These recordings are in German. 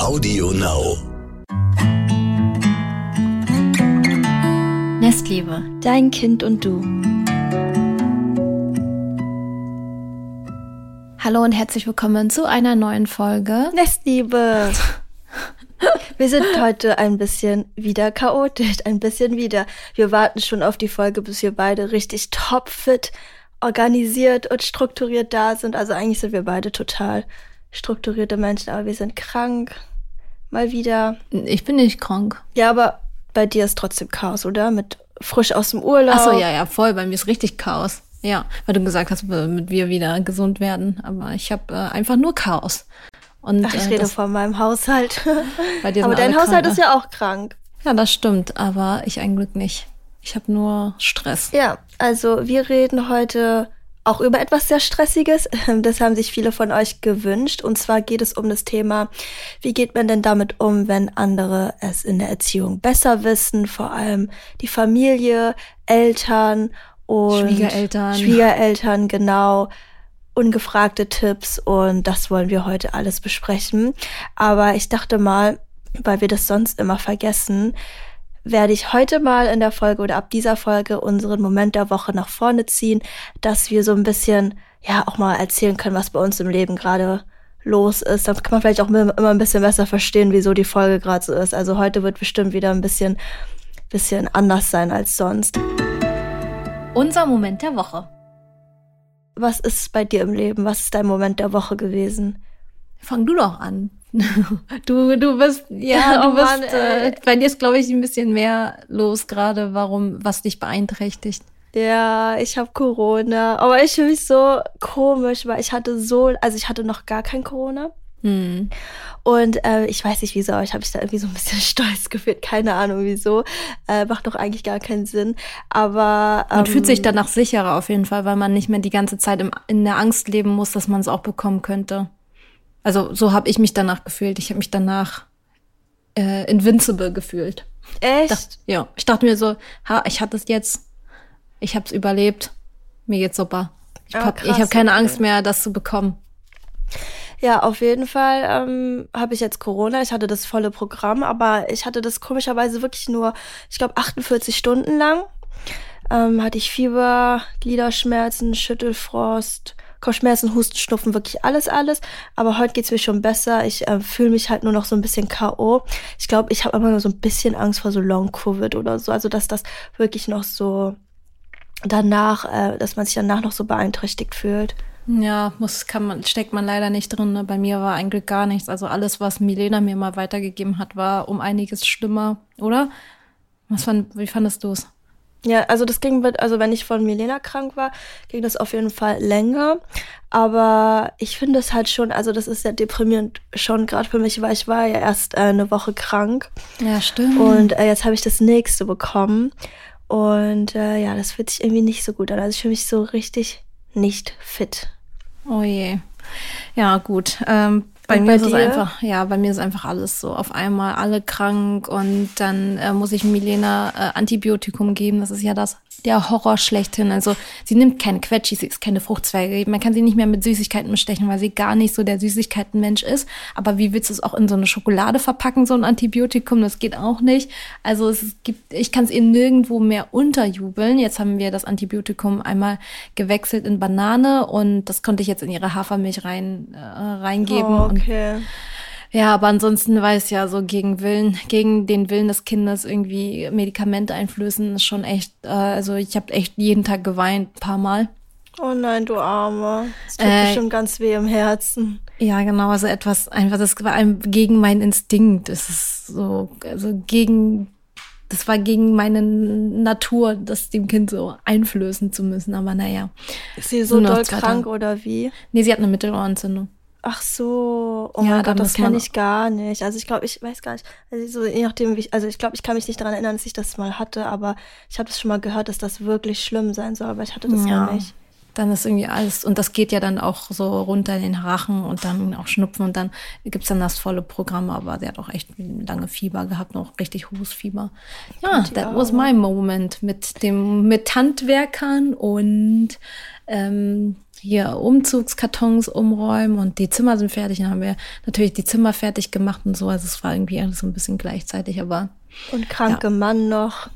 Audio Now. Nestliebe, dein Kind und du. Hallo und herzlich willkommen zu einer neuen Folge. Nestliebe. Wir sind heute ein bisschen wieder chaotisch, ein bisschen wieder. Wir warten schon auf die Folge, bis wir beide richtig topfit, organisiert und strukturiert da sind. Also eigentlich sind wir beide total strukturierte Menschen, aber wir sind krank. Mal wieder. Ich bin nicht krank. Ja, aber bei dir ist trotzdem Chaos, oder? Mit frisch aus dem Urlaub. Ach so, ja, ja, voll. Bei mir ist richtig Chaos. Ja, weil du gesagt hast, mit wir wieder gesund werden. Aber ich habe äh, einfach nur Chaos. Und, Ach, ich äh, rede von meinem Haushalt. Bei dir aber dein Haushalt krank, ist ja auch krank. Ja, das stimmt, aber ich ein Glück nicht. Ich habe nur Stress. Ja, also wir reden heute auch über etwas sehr Stressiges. Das haben sich viele von euch gewünscht. Und zwar geht es um das Thema, wie geht man denn damit um, wenn andere es in der Erziehung besser wissen, vor allem die Familie, Eltern und Schwiegereltern. Schwiegereltern, genau. Ungefragte Tipps und das wollen wir heute alles besprechen. Aber ich dachte mal, weil wir das sonst immer vergessen, werde ich heute mal in der Folge oder ab dieser Folge unseren Moment der Woche nach vorne ziehen, dass wir so ein bisschen, ja, auch mal erzählen können, was bei uns im Leben gerade los ist. Dann kann man vielleicht auch immer ein bisschen besser verstehen, wieso die Folge gerade so ist. Also heute wird bestimmt wieder ein bisschen, bisschen anders sein als sonst. Unser Moment der Woche. Was ist bei dir im Leben? Was ist dein Moment der Woche gewesen? Fang du doch an. Du, du bist, ja, du oh Mann, bist, äh, bei dir ist, glaube ich, ein bisschen mehr los gerade, warum, was dich beeinträchtigt. Ja, ich habe Corona, aber ich fühle mich so komisch, weil ich hatte so, also ich hatte noch gar kein Corona. Hm. Und äh, ich weiß nicht wieso, aber ich habe mich da irgendwie so ein bisschen stolz gefühlt. Keine Ahnung wieso. Äh, macht doch eigentlich gar keinen Sinn. Aber ähm, man fühlt sich ähm, danach sicherer auf jeden Fall, weil man nicht mehr die ganze Zeit im, in der Angst leben muss, dass man es auch bekommen könnte. Also so habe ich mich danach gefühlt. Ich habe mich danach äh, invincible gefühlt. Echt? Dacht, ja. Ich dachte mir so, ha, ich hatte es jetzt. Ich habe es überlebt. Mir geht's super. Ich ah, habe hab keine okay. Angst mehr, das zu bekommen. Ja, auf jeden Fall ähm, habe ich jetzt Corona. Ich hatte das volle Programm, aber ich hatte das komischerweise wirklich nur, ich glaube, 48 Stunden lang. Ähm, hatte ich Fieber, Gliederschmerzen, Schüttelfrost, Kopfschmerzen, Husten, Schnupfen, wirklich alles, alles. Aber heute geht's mir schon besser. Ich äh, fühle mich halt nur noch so ein bisschen K.O. Ich glaube, ich habe immer nur so ein bisschen Angst vor so Long-Covid oder so. Also, dass das wirklich noch so danach, äh, dass man sich danach noch so beeinträchtigt fühlt. Ja, muss, kann man, steckt man leider nicht drin. Ne? Bei mir war eigentlich gar nichts. Also alles, was Milena mir mal weitergegeben hat, war um einiges schlimmer, oder? Was fand, wie fandest du es? Ja, also das ging mit, also wenn ich von Milena krank war, ging das auf jeden Fall länger. Aber ich finde es halt schon, also das ist sehr deprimierend schon gerade für mich, weil ich war ja erst äh, eine Woche krank. Ja, stimmt. Und äh, jetzt habe ich das nächste bekommen. Und äh, ja, das fühlt sich irgendwie nicht so gut an. Also ich fühle mich so richtig nicht fit. Oh je. Ja, gut. Ähm, bei, bei mir ist es einfach, ja, bei mir ist einfach alles so. Auf einmal alle krank und dann äh, muss ich Milena äh, Antibiotikum geben. Das ist ja das der Horror schlechthin. Also sie nimmt keine Quetschis, sie ist keine Fruchtzweige. Man kann sie nicht mehr mit Süßigkeiten bestechen, weil sie gar nicht so der Süßigkeitenmensch ist. Aber wie willst du es auch in so eine Schokolade verpacken, so ein Antibiotikum? Das geht auch nicht. Also es gibt, ich kann es ihr nirgendwo mehr unterjubeln. Jetzt haben wir das Antibiotikum einmal gewechselt in Banane und das konnte ich jetzt in ihre Hafermilch rein äh, reingeben. Oh, okay. Und ja, aber ansonsten weiß ja so gegen Willen, gegen den Willen des Kindes irgendwie Medikamente einflößen ist schon echt, äh, also ich habe echt jeden Tag geweint, ein paar Mal. Oh nein, du Arme. Das tut äh, bestimmt ganz weh im Herzen. Ja, genau, also etwas einfach, das war einem gegen meinen Instinkt. Es ist so, also gegen, das war gegen meine Natur, das dem Kind so einflößen zu müssen, aber naja. Ist sie so doll krank oder wie? Nee, sie hat eine Mittelohrentzündung. Ach so, oh ja, mein Gott, das kenne ich gar nicht. Also ich glaube, ich weiß gar nicht, also so, je nachdem, wie ich, also ich glaube, ich kann mich nicht daran erinnern, dass ich das mal hatte, aber ich habe das schon mal gehört, dass das wirklich schlimm sein soll, aber ich hatte das ja, nicht. Dann ist irgendwie alles, und das geht ja dann auch so runter in den Rachen und dann auch Schnupfen und dann gibt's dann das volle Programm, aber sie hat auch echt lange Fieber gehabt, noch richtig hohes Fieber. Ja, that was my moment mit dem, mit Handwerkern und ähm, hier Umzugskartons umräumen und die Zimmer sind fertig. Dann haben wir natürlich die Zimmer fertig gemacht und so. Also es war irgendwie alles so ein bisschen gleichzeitig, aber. Und kranke ja. Mann noch.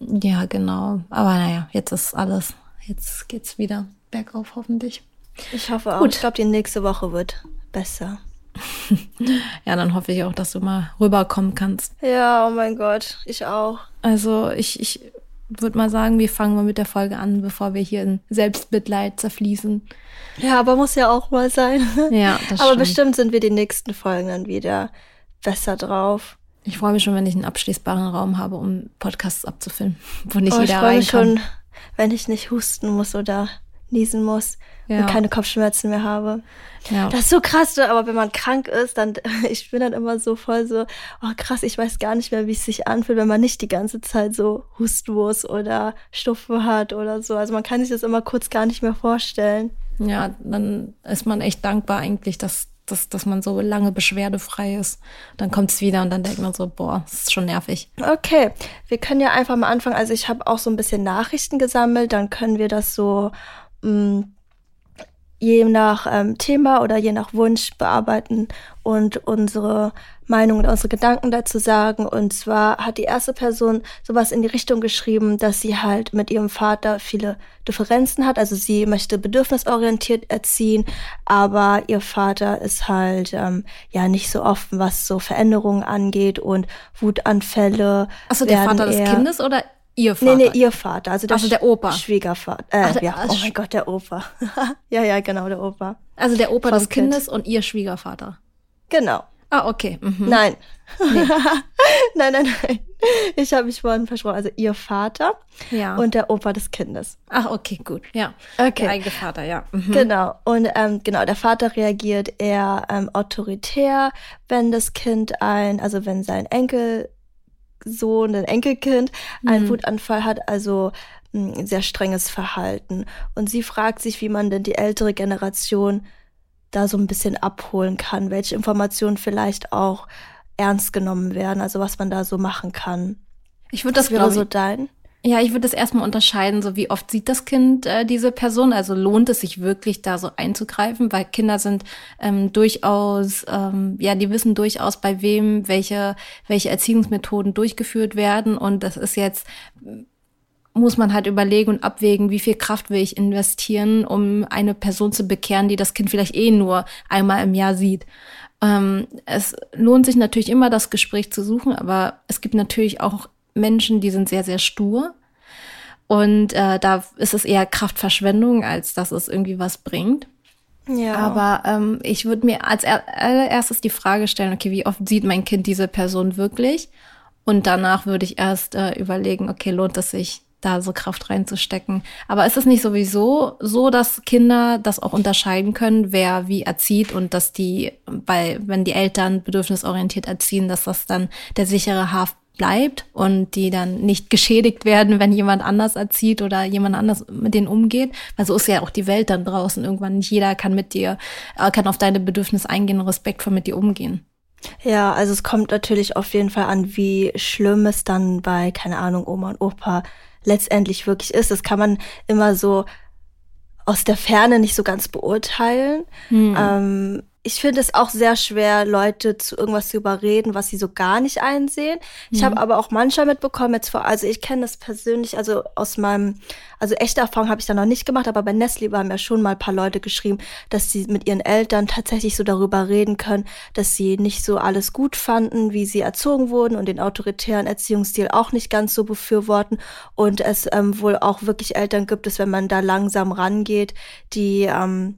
Ja, genau. Aber naja, jetzt ist alles. Jetzt geht's wieder bergauf, hoffentlich. Ich hoffe auch. Gut. Ich glaube, die nächste Woche wird besser. ja, dann hoffe ich auch, dass du mal rüberkommen kannst. Ja, oh mein Gott, ich auch. Also ich, ich würde mal sagen, wir fangen mal mit der Folge an, bevor wir hier in Selbstmitleid zerfließen. Ja, aber muss ja auch mal sein. Ja, das Aber stimmt. bestimmt sind wir die nächsten Folgen dann wieder besser drauf. Ich freue mich schon, wenn ich einen abschließbaren Raum habe, um Podcasts abzufilmen, wo nicht oh, jeder ich freue mich rein kann. schon, wenn ich nicht husten muss oder niesen muss Ja. und keine Kopfschmerzen mehr habe. Ja. Das ist so krass, so, aber wenn man krank ist, dann, ich bin dann immer so voll so, oh krass, ich weiß gar nicht mehr, wie es sich anfühlt, wenn man nicht die ganze Zeit so husten muss oder Schnupfen hat oder so. Also man kann sich das immer kurz gar nicht mehr vorstellen. ja, dann ist man echt dankbar eigentlich, dass, dass, dass man so lange beschwerdefrei ist. Dann kommt es wieder und dann denkt man so, boah, das ist schon nervig. Okay, wir können ja einfach mal anfangen. Also ich habe auch so ein bisschen Nachrichten gesammelt, dann können wir das so je nach ähm, Thema oder je nach Wunsch bearbeiten und unsere Meinung und unsere Gedanken dazu sagen. Und zwar hat die erste Person sowas in die Richtung geschrieben, dass sie halt mit ihrem Vater viele Differenzen hat. Also sie möchte bedürfnisorientiert erziehen, aber ihr Vater ist halt ähm, ja nicht so offen, was so Veränderungen angeht und Wutanfälle. Achso, der Vater des Kindes oder ihr Vater? Nee, nee, ihr Vater, also der, Also der Opa. Schwiegervater. Äh, Ach, der- ja, oh mein Gott, der Opa. ja, ja, genau, der Opa. Also der Opa Vom des Kind. Kindes und ihr Schwiegervater. Genau. Ah, okay. Mhm. Nein. nein, nein, nein. Ich habe mich vorhin versprochen. Also ihr Vater Ja. und der Opa des Kindes. Ach, okay, gut. Ja. Okay. Der eigene Vater, ja. Mhm. Genau. Und ähm, genau, der Vater reagiert eher ähm, autoritär, wenn das Kind ein, also wenn sein Enkelsohn, ein Enkelkind, einen Mhm. Wutanfall hat, also ein sehr strenges Verhalten. Und sie fragt sich, wie man denn die ältere Generation da so ein bisschen abholen kann, welche Informationen vielleicht auch ernst genommen werden, also was man da so machen kann. Ich würde das, Das wäre glaube so ich, dein. Ja, ich würde das erstmal unterscheiden, so wie oft sieht das Kind äh, diese Person. Also lohnt es sich wirklich, da so einzugreifen, weil Kinder sind ähm, durchaus, ähm, ja, die wissen durchaus, bei wem welche, welche Erziehungsmethoden durchgeführt werden. Und das ist jetzt, muss man halt überlegen und abwägen, wie viel Kraft will ich investieren, um eine Person zu bekehren, die das Kind vielleicht eh nur einmal im Jahr sieht. Ähm, es lohnt sich natürlich immer, das Gespräch zu suchen, aber es gibt natürlich auch Menschen, die sind sehr, sehr stur. Und äh, da ist es eher Kraftverschwendung, als dass es irgendwie was bringt. Ja. Aber ähm, ich würde mir als er- allererstes die Frage stellen, okay, wie oft sieht mein Kind diese Person wirklich? Und danach würde ich erst äh, überlegen, okay, lohnt es sich, da so Kraft reinzustecken. Aber ist es nicht sowieso so, dass Kinder das auch unterscheiden können, wer wie erzieht und dass die, weil wenn die Eltern bedürfnisorientiert erziehen, dass das dann der sichere Hafen bleibt und die dann nicht geschädigt werden, wenn jemand anders erzieht oder jemand anders mit denen umgeht. Weil so ist ja auch die Welt dann draußen. Irgendwann nicht jeder kann mit dir, äh, kann auf deine Bedürfnisse eingehen und respektvoll mit dir umgehen. Ja, also es kommt natürlich auf jeden Fall an, wie schlimm es dann bei, keine Ahnung, Oma und Opa letztendlich wirklich ist. Das kann man immer so aus der Ferne nicht so ganz beurteilen. Hm. Ähm, ich finde es auch sehr schwer, Leute zu irgendwas zu überreden, was sie so gar nicht einsehen. Ich habe aber auch manchmal mitbekommen, jetzt vor, also ich kenne das persönlich, also aus meinem, also echte Erfahrung habe ich da noch nicht gemacht, aber bei Nestle haben ja schon mal ein paar Leute geschrieben, dass sie mit ihren Eltern tatsächlich so darüber reden können, dass sie nicht so alles gut fanden, wie sie erzogen wurden und den autoritären Erziehungsstil auch nicht ganz so befürworten und es ähm, wohl auch wirklich Eltern gibt es, wenn man da langsam rangeht, die ähm,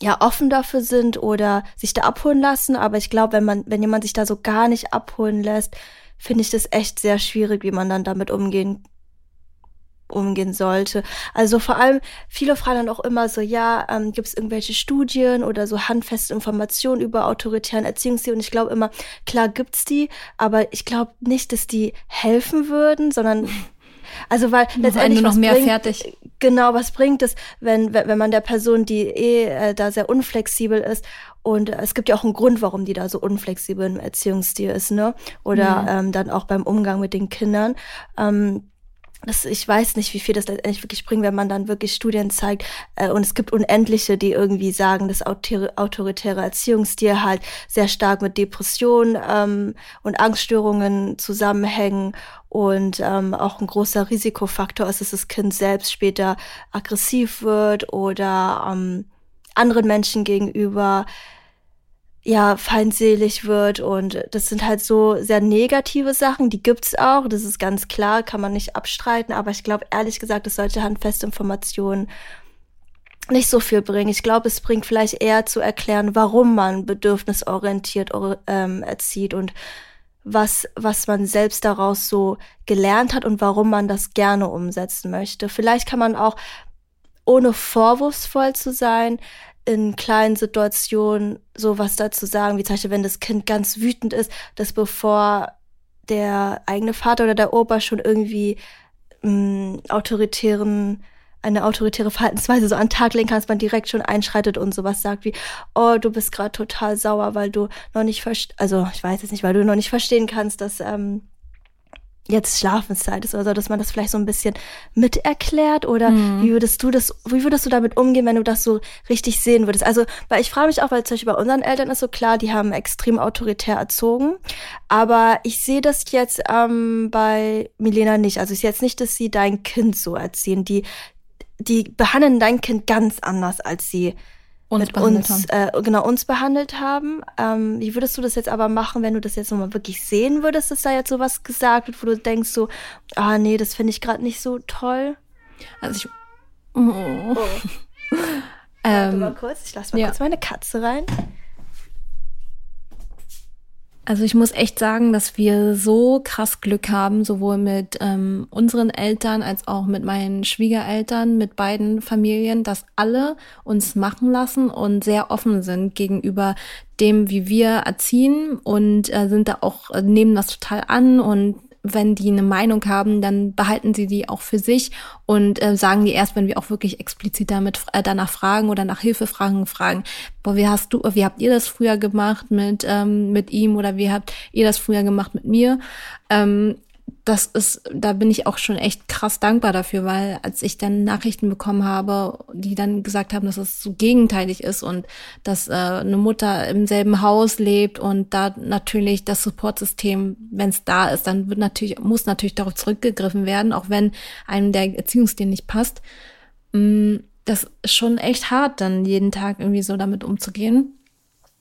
ja offen dafür sind oder sich da abholen lassen. Aber ich glaube, wenn man, wenn jemand sich da so gar nicht abholen lässt, finde ich das echt sehr schwierig, wie man dann damit umgehen umgehen sollte. Also vor allem, viele fragen dann auch immer so, ja, ähm, gibt es irgendwelche Studien oder so handfeste Informationen über autoritären Erziehungsstil? Und ich glaube immer, klar gibt's die, aber ich glaube nicht, dass die helfen würden, sondern also weil letztendlich noch mehr bringt, fertig. Genau, was bringt es, wenn, wenn man der Person, die eh äh, da sehr unflexibel ist, und äh, es gibt ja auch einen Grund, warum die da so unflexibel im Erziehungsstil ist, ne? Oder Mhm. ähm, dann auch beim Umgang mit den Kindern. Ähm, das, ich weiß nicht, wie viel das letztendlich wirklich bringt, wenn man dann wirklich Studien zeigt. Äh, und es gibt unendliche, die irgendwie sagen, dass autoritäre Erziehungsstil halt sehr stark mit Depressionen ähm, und Angststörungen zusammenhängen und ähm, auch ein großer Risikofaktor ist, dass das Kind selbst später aggressiv wird oder ähm, anderen Menschen gegenüber ja feindselig wird und das sind halt so sehr negative Sachen, die gibt's auch, das ist ganz klar, kann man nicht abstreiten, aber ich glaube ehrlich gesagt, dass solche handfeste Informationen nicht so viel bringen. Ich glaube, es bringt vielleicht eher zu erklären, warum man bedürfnisorientiert ähm, erzieht und was, was man selbst daraus so gelernt hat und warum man das gerne umsetzen möchte. Vielleicht kann man auch, ohne vorwurfsvoll zu sein, in kleinen Situationen sowas dazu sagen, wie zum Beispiel, wenn das Kind ganz wütend ist, dass bevor der eigene Vater oder der Opa schon irgendwie mh, mm, autoritären eine autoritäre Verhaltensweise so an Tag legen kann, dass man direkt schon einschreitet und sowas sagt wie, oh, du bist gerade total sauer, weil du noch nicht verstehst, also ich weiß jetzt nicht, weil du noch nicht verstehen kannst, dass ähm, jetzt Schlafenszeit ist oder so, dass man das vielleicht so ein bisschen miterklärt oder mhm. wie würdest du das, wie würdest du damit umgehen, wenn du das so richtig sehen würdest? Also, weil ich frage mich auch, weil zum Beispiel bei unseren Eltern ist so klar, die haben extrem autoritär erzogen, aber ich sehe das jetzt ähm, bei Milena nicht. Also ich sehe jetzt nicht, dass sie dein Kind so erziehen. Die, die behandeln dein Kind ganz anders, als sie uns mit uns, äh, genau, uns behandelt haben. Ähm, wie würdest du das jetzt aber machen, wenn du das jetzt nochmal wirklich sehen würdest, dass da jetzt sowas gesagt wird, wo du denkst so, ah nee, das finde ich gerade nicht so toll? Also ich. Oh. oh. ähm, mal kurz, ich lasse mal ja. kurz meine Katze rein. Also ich muss echt sagen, dass wir so krass Glück haben, sowohl mit ähm, unseren Eltern als auch mit meinen Schwiegereltern, mit beiden Familien, dass alle uns machen lassen und sehr offen sind gegenüber dem, wie wir erziehen und äh, sind da auch, äh, nehmen das total an und wenn die eine Meinung haben, dann behalten sie die auch für sich und äh, sagen die erst, wenn wir auch wirklich explizit damit äh, danach fragen oder nach Hilfe fragen, fragen, boah, wie hast du, wie habt ihr das früher gemacht mit ähm, mit ihm oder wie habt ihr das früher gemacht mit mir? Ähm, das ist, da bin ich auch schon echt krass dankbar dafür, weil als ich dann Nachrichten bekommen habe, die dann gesagt haben, dass es so gegenteilig ist und dass äh, eine Mutter im selben Haus lebt und da natürlich das Supportsystem, wenn es da ist, dann wird natürlich, muss natürlich darauf zurückgegriffen werden, auch wenn einem der Erziehungsstil nicht passt. Mm, das ist schon echt hart, dann jeden Tag irgendwie so damit umzugehen.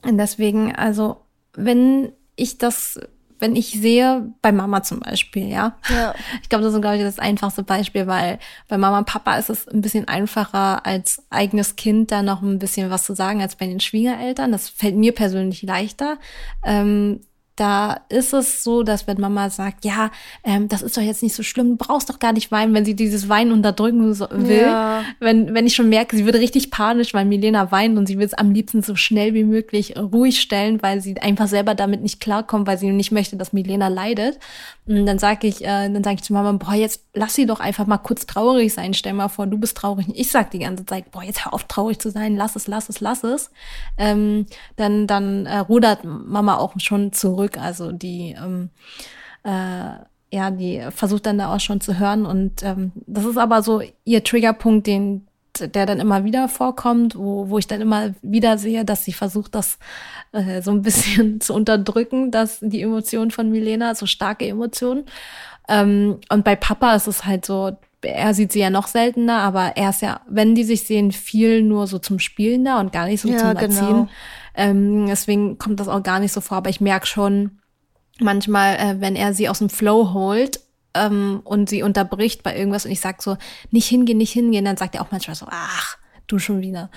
Und deswegen, also, wenn ich das wenn ich sehe, bei Mama zum Beispiel, ja. ja. Ich glaube, das ist, glaube ich, das einfachste Beispiel, weil bei Mama und Papa ist es ein bisschen einfacher, als eigenes Kind da noch ein bisschen was zu sagen, als bei den Schwiegereltern. Das fällt mir persönlich leichter. Ähm, da ist es so, dass wenn Mama sagt, ja, ähm, das ist doch jetzt nicht so schlimm, du brauchst doch gar nicht weinen, wenn sie dieses Weinen unterdrücken so, will. Ja. Wenn, wenn ich schon merke, sie wird richtig panisch, weil Milena weint und sie will es am liebsten so schnell wie möglich ruhig stellen, weil sie einfach selber damit nicht klarkommt, weil sie nicht möchte, dass Milena leidet. Und dann sage ich, äh, dann sage ich zu Mama, boah, jetzt lass sie doch einfach mal kurz traurig sein. Stell mal vor, du bist traurig. Ich sag die ganze Zeit, boah, jetzt hör auf traurig zu sein, lass es, lass es, lass es. Ähm, dann dann äh, rudert Mama auch schon zurück. Also die ähm, äh, ja, die versucht dann da auch schon zu hören. Und ähm, das ist aber so ihr Triggerpunkt, den der dann immer wieder vorkommt, wo, wo ich dann immer wieder sehe, dass sie versucht, das äh, so ein bisschen zu unterdrücken, dass die Emotionen von Milena, so starke Emotionen. Ähm, und bei Papa ist es halt so, er sieht sie ja noch seltener, aber er ist ja, wenn die sich sehen, viel nur so zum Spielen da und gar nicht so ja, zum Erziehen. Genau. Ähm, deswegen kommt das auch gar nicht so vor, aber ich merke schon manchmal, äh, wenn er sie aus dem Flow holt ähm, und sie unterbricht bei irgendwas und ich sag so, nicht hingehen, nicht hingehen, dann sagt er auch manchmal so, ach, du schon wieder.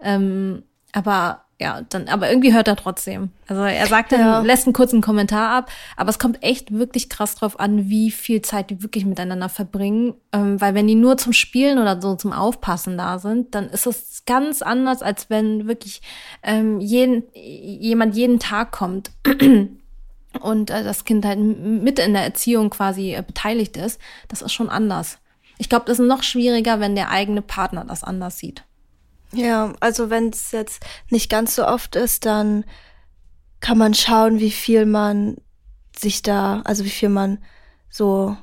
Ähm, aber ja, dann, aber irgendwie hört er trotzdem. Also er sagt dann, ja. lässt einen kurzen Kommentar ab, aber es kommt echt wirklich krass drauf an, wie viel Zeit die wirklich miteinander verbringen. Ähm, weil wenn die nur zum Spielen oder so zum Aufpassen da sind, dann ist es ganz anders, als wenn wirklich ähm, jeden, jemand jeden Tag kommt und äh, das Kind halt mit in der Erziehung quasi äh, beteiligt ist, das ist schon anders. Ich glaube, das ist noch schwieriger, wenn der eigene Partner das anders sieht. Ja, also wenn es jetzt nicht ganz so oft ist, dann kann man schauen, wie viel man sich da, also wie viel man so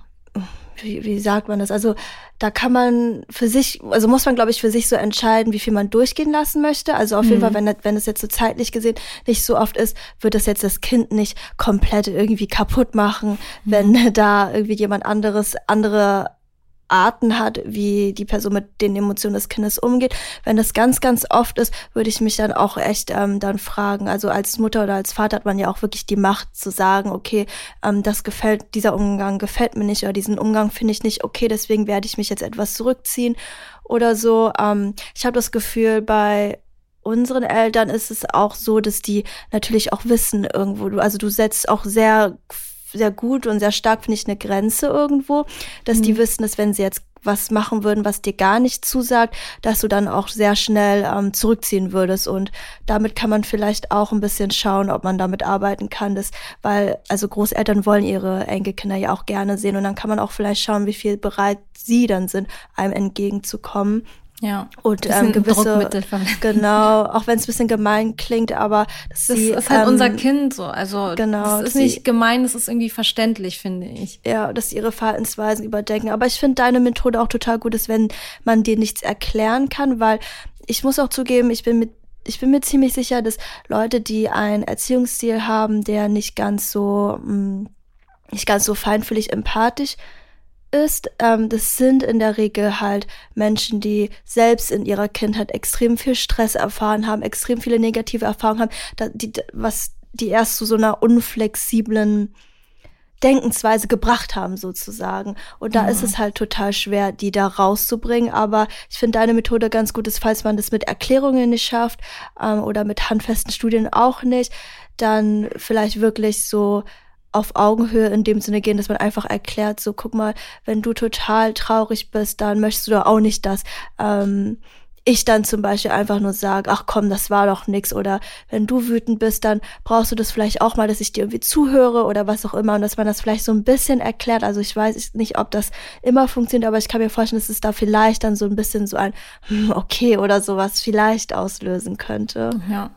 wie, wie sagt man das? Also da kann man für sich, also muss man, glaube ich, für sich so entscheiden, wie viel man durchgehen lassen möchte. Also auf mhm. jeden Fall, wenn, wenn es jetzt so zeitlich gesehen nicht so oft ist, wird das jetzt das Kind nicht komplett irgendwie kaputt machen, mhm. wenn da irgendwie jemand anderes, andere Arten hat, wie die Person mit den Emotionen des Kindes umgeht. Wenn das ganz, ganz oft ist, würde ich mich dann auch echt ähm, dann fragen. Also als Mutter oder als Vater hat man ja auch wirklich die Macht zu sagen, okay, ähm, das gefällt, dieser Umgang gefällt mir nicht oder diesen Umgang finde ich nicht okay, deswegen werde ich mich jetzt etwas zurückziehen oder so. Ähm, ich habe das Gefühl, bei unseren Eltern ist es auch so, dass die natürlich auch wissen irgendwo, also du setzt auch sehr sehr gut und sehr stark, finde ich, eine Grenze irgendwo, dass mhm. die wissen, dass wenn sie jetzt was machen würden, was dir gar nicht zusagt, dass du dann auch sehr schnell ähm, zurückziehen würdest. Und damit kann man vielleicht auch ein bisschen schauen, ob man damit arbeiten kann. Das, weil, also Großeltern wollen ihre Enkelkinder ja auch gerne sehen. Und dann kann man auch vielleicht schauen, wie viel bereit sie dann sind, einem entgegenzukommen. Ja. Und ähm, gewisse, genau, auch wenn es ein bisschen gemein klingt, aber das sie, ist halt ähm, unser Kind so. Also genau, das ist nicht sie, gemein, das ist irgendwie verständlich, finde ich. Ja, dass sie ihre Verhaltensweisen überdenken. Aber ich finde deine Methode auch total gut, ist, wenn man dir nichts erklären kann, weil ich muss auch zugeben, ich bin mit ich bin mir ziemlich sicher, dass Leute, die einen Erziehungsstil haben, der nicht ganz so mh, mm, nicht ganz so feinfühlig empathisch ist, ähm, das sind in der Regel halt Menschen, die selbst in ihrer Kindheit extrem viel Stress erfahren haben, extrem viele negative Erfahrungen haben, da, die, was die erst zu so einer unflexiblen Denkensweise gebracht haben, sozusagen. Und da mhm. ist es halt total schwer, die da rauszubringen. Aber ich finde deine Methode ganz gut, ist, falls man das mit Erklärungen nicht schafft ähm, oder mit handfesten Studien auch nicht, dann vielleicht wirklich so auf Augenhöhe in dem Sinne gehen, dass man einfach erklärt, so guck mal, wenn du total traurig bist, dann möchtest du doch auch nicht, dass ähm, ich dann zum Beispiel einfach nur sage, ach komm, das war doch nix. Oder wenn du wütend bist, dann brauchst du das vielleicht auch mal, dass ich dir irgendwie zuhöre oder was auch immer. Und dass man das vielleicht so ein bisschen erklärt. Also ich weiß nicht, ob das immer funktioniert, aber ich kann mir vorstellen, dass es da vielleicht dann so ein bisschen so ein hm, okay oder sowas vielleicht auslösen könnte. Ja.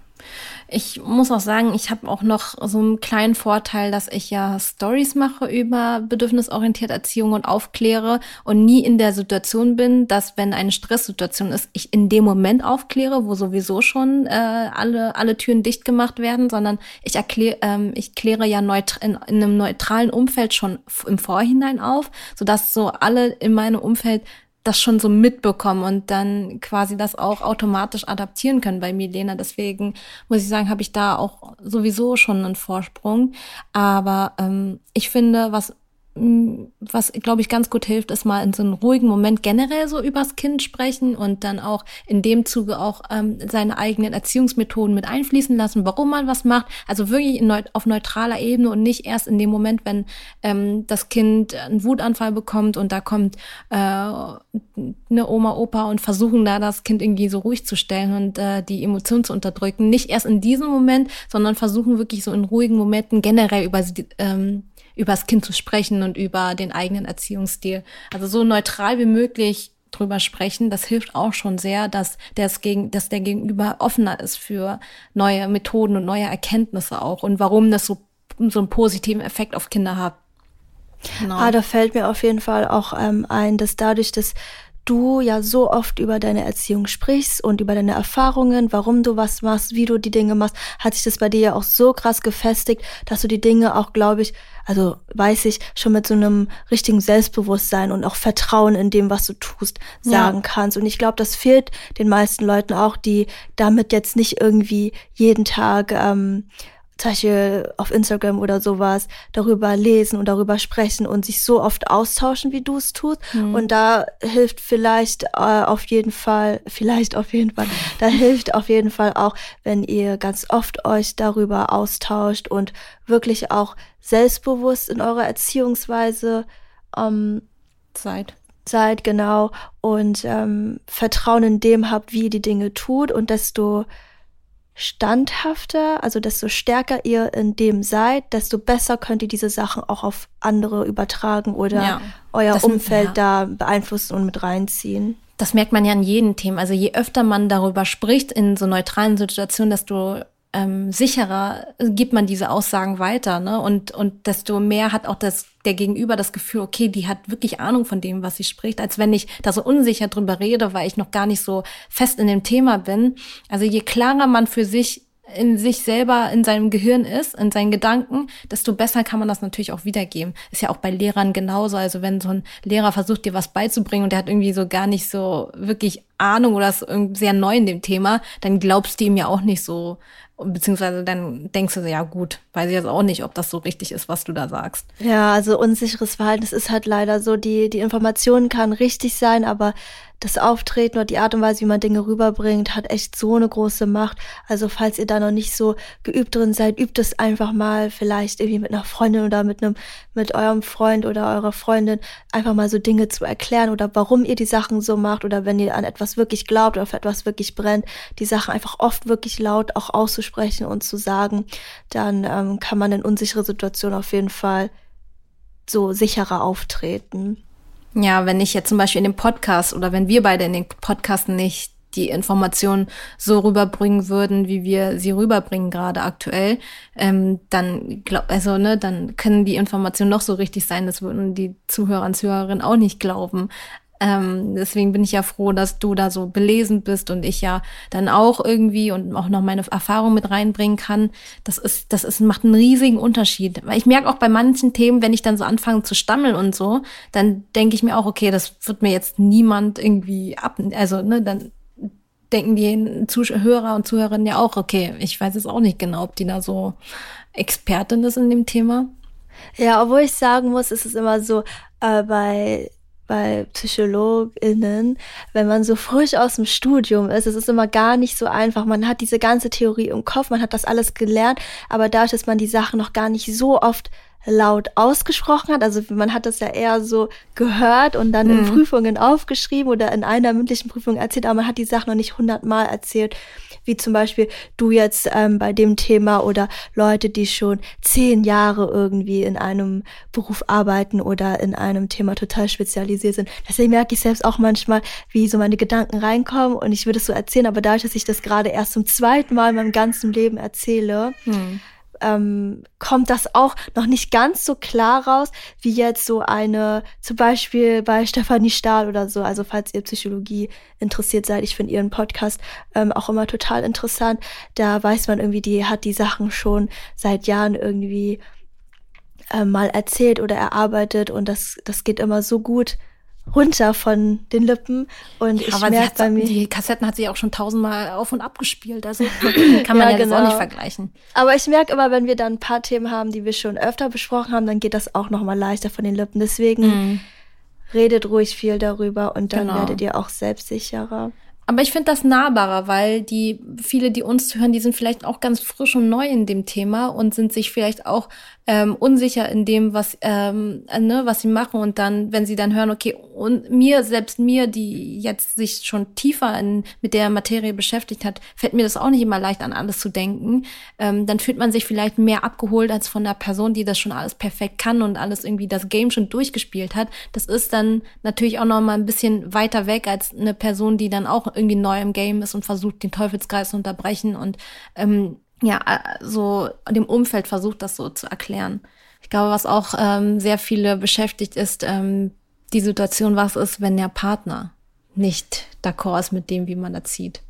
Ich muss auch sagen, ich habe auch noch so einen kleinen Vorteil, dass ich ja Stories mache über bedürfnisorientierte Erziehung und aufkläre und nie in der Situation bin, dass wenn eine Stresssituation ist, ich in dem Moment aufkläre, wo sowieso schon äh, alle alle Türen dicht gemacht werden, sondern ich erkläre, ähm, ich kläre ja neut in, in einem neutralen Umfeld schon im Vorhinein auf, sodass so alle in meinem Umfeld das schon so mitbekommen und dann quasi das auch automatisch adaptieren können bei Milena. Deswegen muss ich sagen, habe ich da auch sowieso schon einen Vorsprung. Aber ähm, ich finde, was was, glaube ich, ganz gut hilft, ist mal in so einem ruhigen Moment generell so übers Kind sprechen und dann auch in dem Zuge auch ähm, seine eigenen Erziehungsmethoden mit einfließen lassen, warum man was macht. Also wirklich neut auf neutraler Ebene und nicht erst in dem Moment, wenn ähm, das Kind einen Wutanfall bekommt und da kommt äh, eine Oma, Opa und versuchen da das Kind irgendwie so ruhig zu stellen und äh, die Emotionen zu unterdrücken. Nicht erst in diesem Moment, sondern versuchen wirklich so in ruhigen Momenten generell über ähm, über das Kind zu sprechen und über den eigenen Erziehungsstil. Also so neutral wie möglich drüber sprechen, das hilft auch schon sehr, dass, das gegen, dass der Gegenüber offener ist für neue Methoden und neue Erkenntnisse auch und warum das so, so einen positiven Effekt auf Kinder hat. Genau. Ah, da fällt mir auf jeden Fall auch ähm, ein, dass dadurch, dass du ja so oft über deine Erziehung sprichst und über deine Erfahrungen, warum du was machst, wie du die Dinge machst, hat sich das bei dir ja auch so krass gefestigt, dass du die Dinge auch, glaube ich, also weiß ich, schon mit so einem richtigen Selbstbewusstsein und auch Vertrauen in dem, was du tust, sagen ja. kannst. Und ich glaube, das fehlt den meisten Leuten auch, die damit jetzt nicht irgendwie jeden Tag ähm, zum Beispiel auf Instagram oder sowas darüber lesen und darüber sprechen und sich so oft austauschen, wie du es tust. Mhm. Und da hilft vielleicht äh, auf jeden Fall, vielleicht auf jeden Fall, da hilft auf jeden Fall auch, wenn ihr ganz oft euch darüber austauscht und wirklich auch selbstbewusst in eurer Erziehungsweise ähm, seid. Seid, genau. Und ähm, Vertrauen in dem habt, wie ihr die Dinge tut und desto standhafter, also desto stärker ihr in dem seid, desto besser könnt ihr diese Sachen auch auf andere übertragen oder ja, euer Umfeld ja. da beeinflussen und mit reinziehen. Das merkt man ja in jedem Thema. Also je öfter man darüber spricht in so neutralen Situationen, desto ähm, sicherer gibt man diese Aussagen weiter, ne? Und, und desto mehr hat auch das, der Gegenüber das Gefühl, okay, die hat wirklich Ahnung von dem, was sie spricht, als wenn ich da so unsicher drüber rede, weil ich noch gar nicht so fest in dem Thema bin. Also je klarer man für sich in sich selber, in seinem Gehirn ist, in seinen Gedanken, desto besser kann man das natürlich auch wiedergeben. Ist ja auch bei Lehrern genauso. Also wenn so ein Lehrer versucht, dir was beizubringen und der hat irgendwie so gar nicht so wirklich Ahnung oder ist sehr neu in dem Thema, dann glaubst du ihm ja auch nicht so, beziehungsweise dann denkst du so, ja gut, weiß ich jetzt auch nicht, ob das so richtig ist, was du da sagst. Ja, also unsicheres Verhalten, das ist halt leider so, die, die Information kann richtig sein, aber das Auftreten oder die Art und Weise, wie man Dinge rüberbringt, hat echt so eine große Macht. Also falls ihr da noch nicht so geübt drin seid, übt es einfach mal vielleicht irgendwie mit einer Freundin oder mit einem, mit eurem Freund oder eurer Freundin einfach mal so Dinge zu erklären oder warum ihr die Sachen so macht oder wenn ihr an etwas wirklich glaubt oder auf etwas wirklich brennt, die Sachen einfach oft wirklich laut auch auszusprechen und zu sagen, dann ähm, kann man in unsichere Situationen auf jeden Fall so sicherer auftreten. Ja, wenn ich jetzt zum Beispiel in dem Podcast oder wenn wir beide in den Podcasten nicht die Informationen so rüberbringen würden, wie wir sie rüberbringen gerade aktuell, ähm, dann glaub, also ne, dann können die Informationen noch so richtig sein, das würden die Zuhörer und Zuhörerinnen auch nicht glauben. Ähm, deswegen bin ich ja froh, dass du da so belesen bist und ich ja dann auch irgendwie und auch noch meine Erfahrung mit reinbringen kann. Das ist, das ist, macht einen riesigen Unterschied. Weil ich merke auch bei manchen Themen, wenn ich dann so anfange zu stammeln und so, dann denke ich mir auch, okay, das wird mir jetzt niemand irgendwie ab, also, ne, dann denken die Zuhörer und Zuhörerinnen ja auch, okay, ich weiß jetzt auch nicht genau, ob die da so Expertin ist in dem Thema. Ja, obwohl ich sagen muss, ist es immer so, äh, bei bei PsychologInnen, wenn man so frisch aus dem Studium ist, es ist immer gar nicht so einfach. Man hat diese ganze Theorie im Kopf, man hat das alles gelernt, aber dadurch, dass man die Sachen noch gar nicht so oft laut ausgesprochen hat. Also man hat das ja eher so gehört und dann mhm. in Prüfungen aufgeschrieben oder in einer mündlichen Prüfung erzählt, aber man hat die Sachen noch nicht hundertmal erzählt wie zum Beispiel du jetzt ähm, bei dem Thema oder Leute, die schon zehn Jahre irgendwie in einem Beruf arbeiten oder in einem Thema total spezialisiert sind. Deswegen merke ich selbst auch manchmal, wie so meine Gedanken reinkommen und ich würde es so erzählen, aber dadurch, dass ich das gerade erst zum zweiten Mal in meinem ganzen Leben erzähle, hm ähm, kommt das auch noch nicht ganz so klar raus, wie jetzt so eine, zum Beispiel bei Stefanie Stahl oder so. Also falls ihr Psychologie interessiert seid, ich finde ihren Podcast ähm, auch immer total interessant. Da weiß man irgendwie, die hat die Sachen schon seit Jahren irgendwie äh, mal erzählt oder erarbeitet und das, das geht immer so gut runter von den Lippen und ja, ich merke bei mir die Kassetten hat sie auch schon tausendmal auf und ab gespielt, also kann man ja, ja genau. das auch nicht vergleichen. Aber ich merke immer, wenn wir dann ein paar Themen haben, die wir schon öfter besprochen haben, dann geht das auch noch mal leichter von den Lippen. Deswegen mm. redet ruhig viel darüber und dann genau. werdet ihr auch selbstsicherer. Aber ich finde das nahbarer, weil die viele, die uns zuhören, die sind vielleicht auch ganz frisch und neu in dem Thema und sind sich vielleicht auch ähm, unsicher in dem, was, ähm, äh, ne, was sie machen. Und dann, wenn sie dann hören, okay, und mir, selbst mir, die jetzt sich schon tiefer in, mit der Materie beschäftigt hat, fällt mir das auch nicht immer leicht an alles zu denken. Ähm, dann fühlt man sich vielleicht mehr abgeholt als von einer Person, die das schon alles perfekt kann und alles irgendwie das Game schon durchgespielt hat. Das ist dann natürlich auch noch mal ein bisschen weiter weg als eine Person, die dann auch irgendwie neu im Game ist und versucht, den Teufelskreis zu unterbrechen und ähm, ja, äh, so dem Umfeld versucht, das so zu erklären. Ich glaube, was auch ähm, sehr viele beschäftigt, ist ähm, die Situation, was ist, wenn der Partner nicht d'accord ist mit dem, wie man erzieht.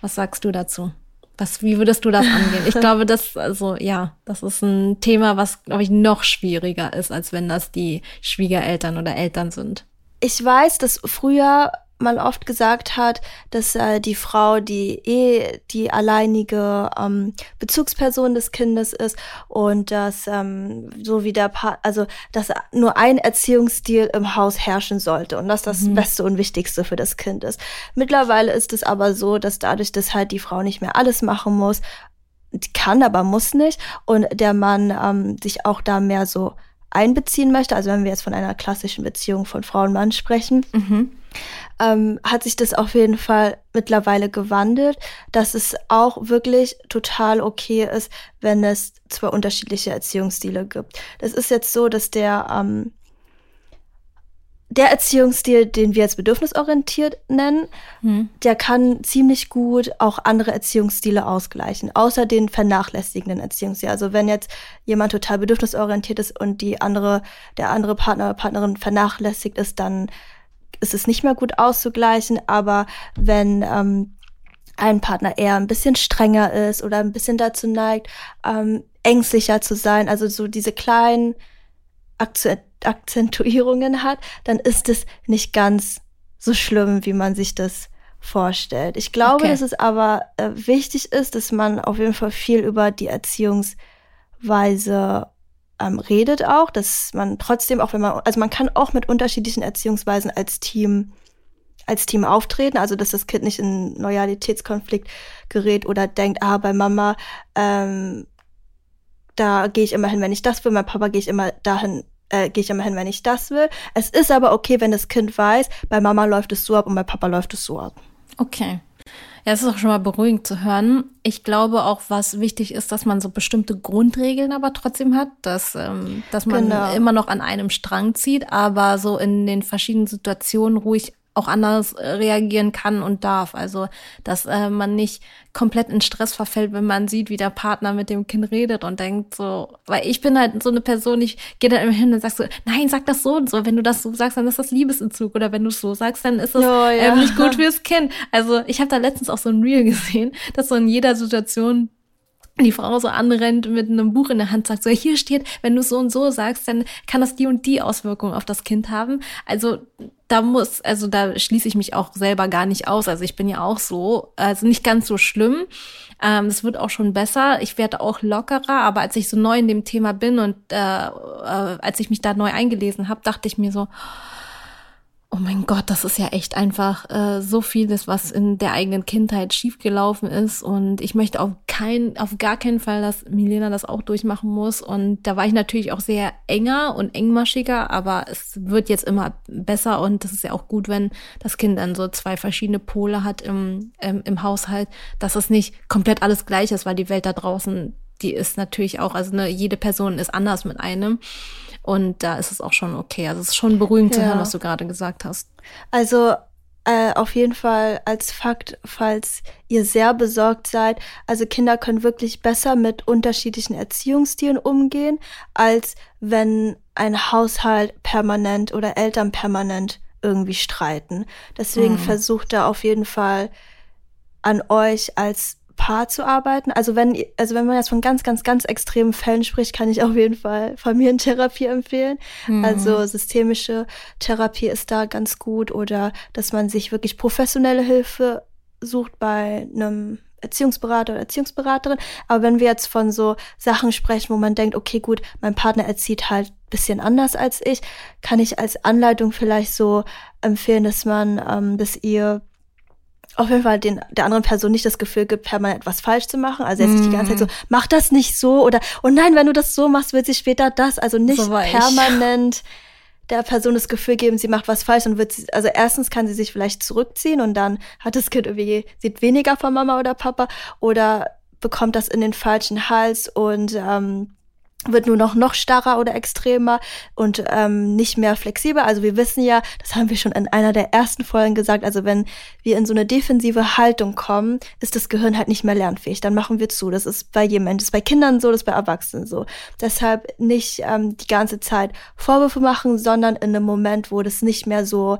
Was sagst du dazu? Was, wie würdest du das angehen? Ich glaube, das, also ja, das ist ein Thema, was, glaube ich, noch schwieriger ist, als wenn das die Schwiegereltern oder Eltern sind. Ich weiß, dass früher man oft gesagt hat, dass äh, die Frau die eh die alleinige ähm, Bezugsperson des Kindes ist und dass ähm, so wie der pa also dass nur ein Erziehungsstil im Haus herrschen sollte und dass das mhm. Beste und Wichtigste für das Kind ist. Mittlerweile ist es aber so, dass dadurch, dass halt die Frau nicht mehr alles machen muss, kann, aber muss nicht und der Mann ähm, sich auch da mehr so einbeziehen möchte, also wenn wir jetzt von einer klassischen Beziehung von Frau und Mann sprechen, mhm ähm, hat sich das auf jeden Fall mittlerweile gewandelt, dass es auch wirklich total okay ist, wenn es zwei unterschiedliche Erziehungsstile gibt. Das ist jetzt so, dass der ähm, der Erziehungsstil, den wir jetzt bedürfnisorientiert nennen, hm. der kann ziemlich gut auch andere Erziehungsstile ausgleichen, außer den vernachlässigenden Erziehungsstil. Also wenn jetzt jemand total bedürfnisorientiert ist und die andere, der andere Partner oder Partnerin vernachlässigt ist, dann ist es nicht mehr gut auszugleichen. Aber wenn ähm, ein Partner eher ein bisschen strenger ist oder ein bisschen dazu neigt, ähm, ängstlicher zu sein, also so diese kleinen Akzentuierungen hat, dann ist es nicht ganz so schlimm, wie man sich das vorstellt. Ich glaube, okay. dass es aber äh, wichtig ist, dass man auf jeden Fall viel über die Erziehungsweise ähm, redet auch, dass man trotzdem, auch wenn man, also man kann auch mit unterschiedlichen Erziehungsweisen als Team als Team auftreten, also dass das Kind nicht in Loyalitätskonflikt gerät oder denkt, ah, bei Mama, ähm, da gehe ich immer hin, wenn ich das will, bei Papa gehe ich immer dahin, äh, gehe ich immer hin, wenn ich das will. Es ist aber okay, wenn das Kind weiß, bei Mama läuft es so ab und bei Papa läuft es so ab. Okay. Ja, es ist auch schon mal beruhigend zu hören. Ich glaube auch, was wichtig ist, dass man so bestimmte Grundregeln aber trotzdem hat, dass, ähm, dass man genau. immer noch an einem Strang zieht, aber so in den verschiedenen Situationen ruhig auch anders äh, reagieren kann und darf. Also, dass äh, man nicht komplett in Stress verfällt, wenn man sieht, wie der Partner mit dem Kind redet und denkt so, weil ich bin halt so eine Person, ich gehe dann immer hin und sag so, nein, sag das so und so. Wenn du das so sagst, dann ist das Liebesentzug. Oder wenn du es so sagst, dann ist das oh, ja. ähm, nicht gut fürs Kind. Also, ich habe da letztens auch so ein Reel gesehen, dass so in jeder Situation die Frau so anrennt mit einem Buch in der Hand, sagt so, hier steht, wenn du so und so sagst, dann kann das die und die Auswirkungen auf das Kind haben. Also da muss, also da schließe ich mich auch selber gar nicht aus. Also ich bin ja auch so, also nicht ganz so schlimm. Ähm, es wird auch schon besser. Ich werde auch lockerer, aber als ich so neu in dem Thema bin und äh, äh, als ich mich da neu eingelesen habe, dachte ich mir so, Oh mein Gott, das ist ja echt einfach äh, so vieles, was in der eigenen Kindheit schiefgelaufen ist. Und ich möchte auf kein, auf gar keinen Fall, dass Milena das auch durchmachen muss. Und da war ich natürlich auch sehr enger und engmaschiger, aber es wird jetzt immer besser und das ist ja auch gut, wenn das Kind dann so zwei verschiedene Pole hat im, im, im Haushalt, dass es nicht komplett alles gleich ist, weil die Welt da draußen, die ist natürlich auch, also ne, jede Person ist anders mit einem. Und da ist es auch schon okay. Also es ist schon beruhigend ja. zu hören, was du gerade gesagt hast. Also äh, auf jeden Fall als Fakt, falls ihr sehr besorgt seid. Also Kinder können wirklich besser mit unterschiedlichen Erziehungsstilen umgehen, als wenn ein Haushalt permanent oder Eltern permanent irgendwie streiten. Deswegen mhm. versucht da auf jeden Fall an euch als Paar zu arbeiten. Also wenn, also wenn man jetzt von ganz, ganz, ganz extremen Fällen spricht, kann ich auf jeden Fall Familientherapie empfehlen. Mhm. Also systemische Therapie ist da ganz gut oder dass man sich wirklich professionelle Hilfe sucht bei einem Erziehungsberater oder Erziehungsberaterin. Aber wenn wir jetzt von so Sachen sprechen, wo man denkt, okay, gut, mein Partner erzieht halt bisschen anders als ich, kann ich als Anleitung vielleicht so empfehlen, dass man, ähm, dass ihr auf jeden Fall den, der anderen Person nicht das Gefühl gibt, permanent etwas falsch zu machen. Also jetzt mm. die ganze Zeit so, mhm. mach das nicht so oder, oh nein, wenn du das so machst, wird sie später das. Also nicht so permanent der Person das Gefühl geben, sie macht was falsch und wird sie, also erstens kann sie sich vielleicht zurückziehen und dann hat das Kind irgendwie, sieht weniger von Mama oder Papa oder bekommt das in den falschen Hals und ähm, wird nur noch noch starrer oder extremer und ähm, nicht mehr flexibel. Also wir wissen ja, das haben wir schon in einer der ersten Folgen gesagt, also wenn wir in so eine defensive Haltung kommen, ist das Gehirn halt nicht mehr lernfähig. Dann machen wir zu. Das ist bei jedem Mensch, das ist bei Kindern so, das ist bei Erwachsenen so. Deshalb nicht ähm, die ganze Zeit Vorwürfe machen, sondern in einem Moment, wo das nicht mehr so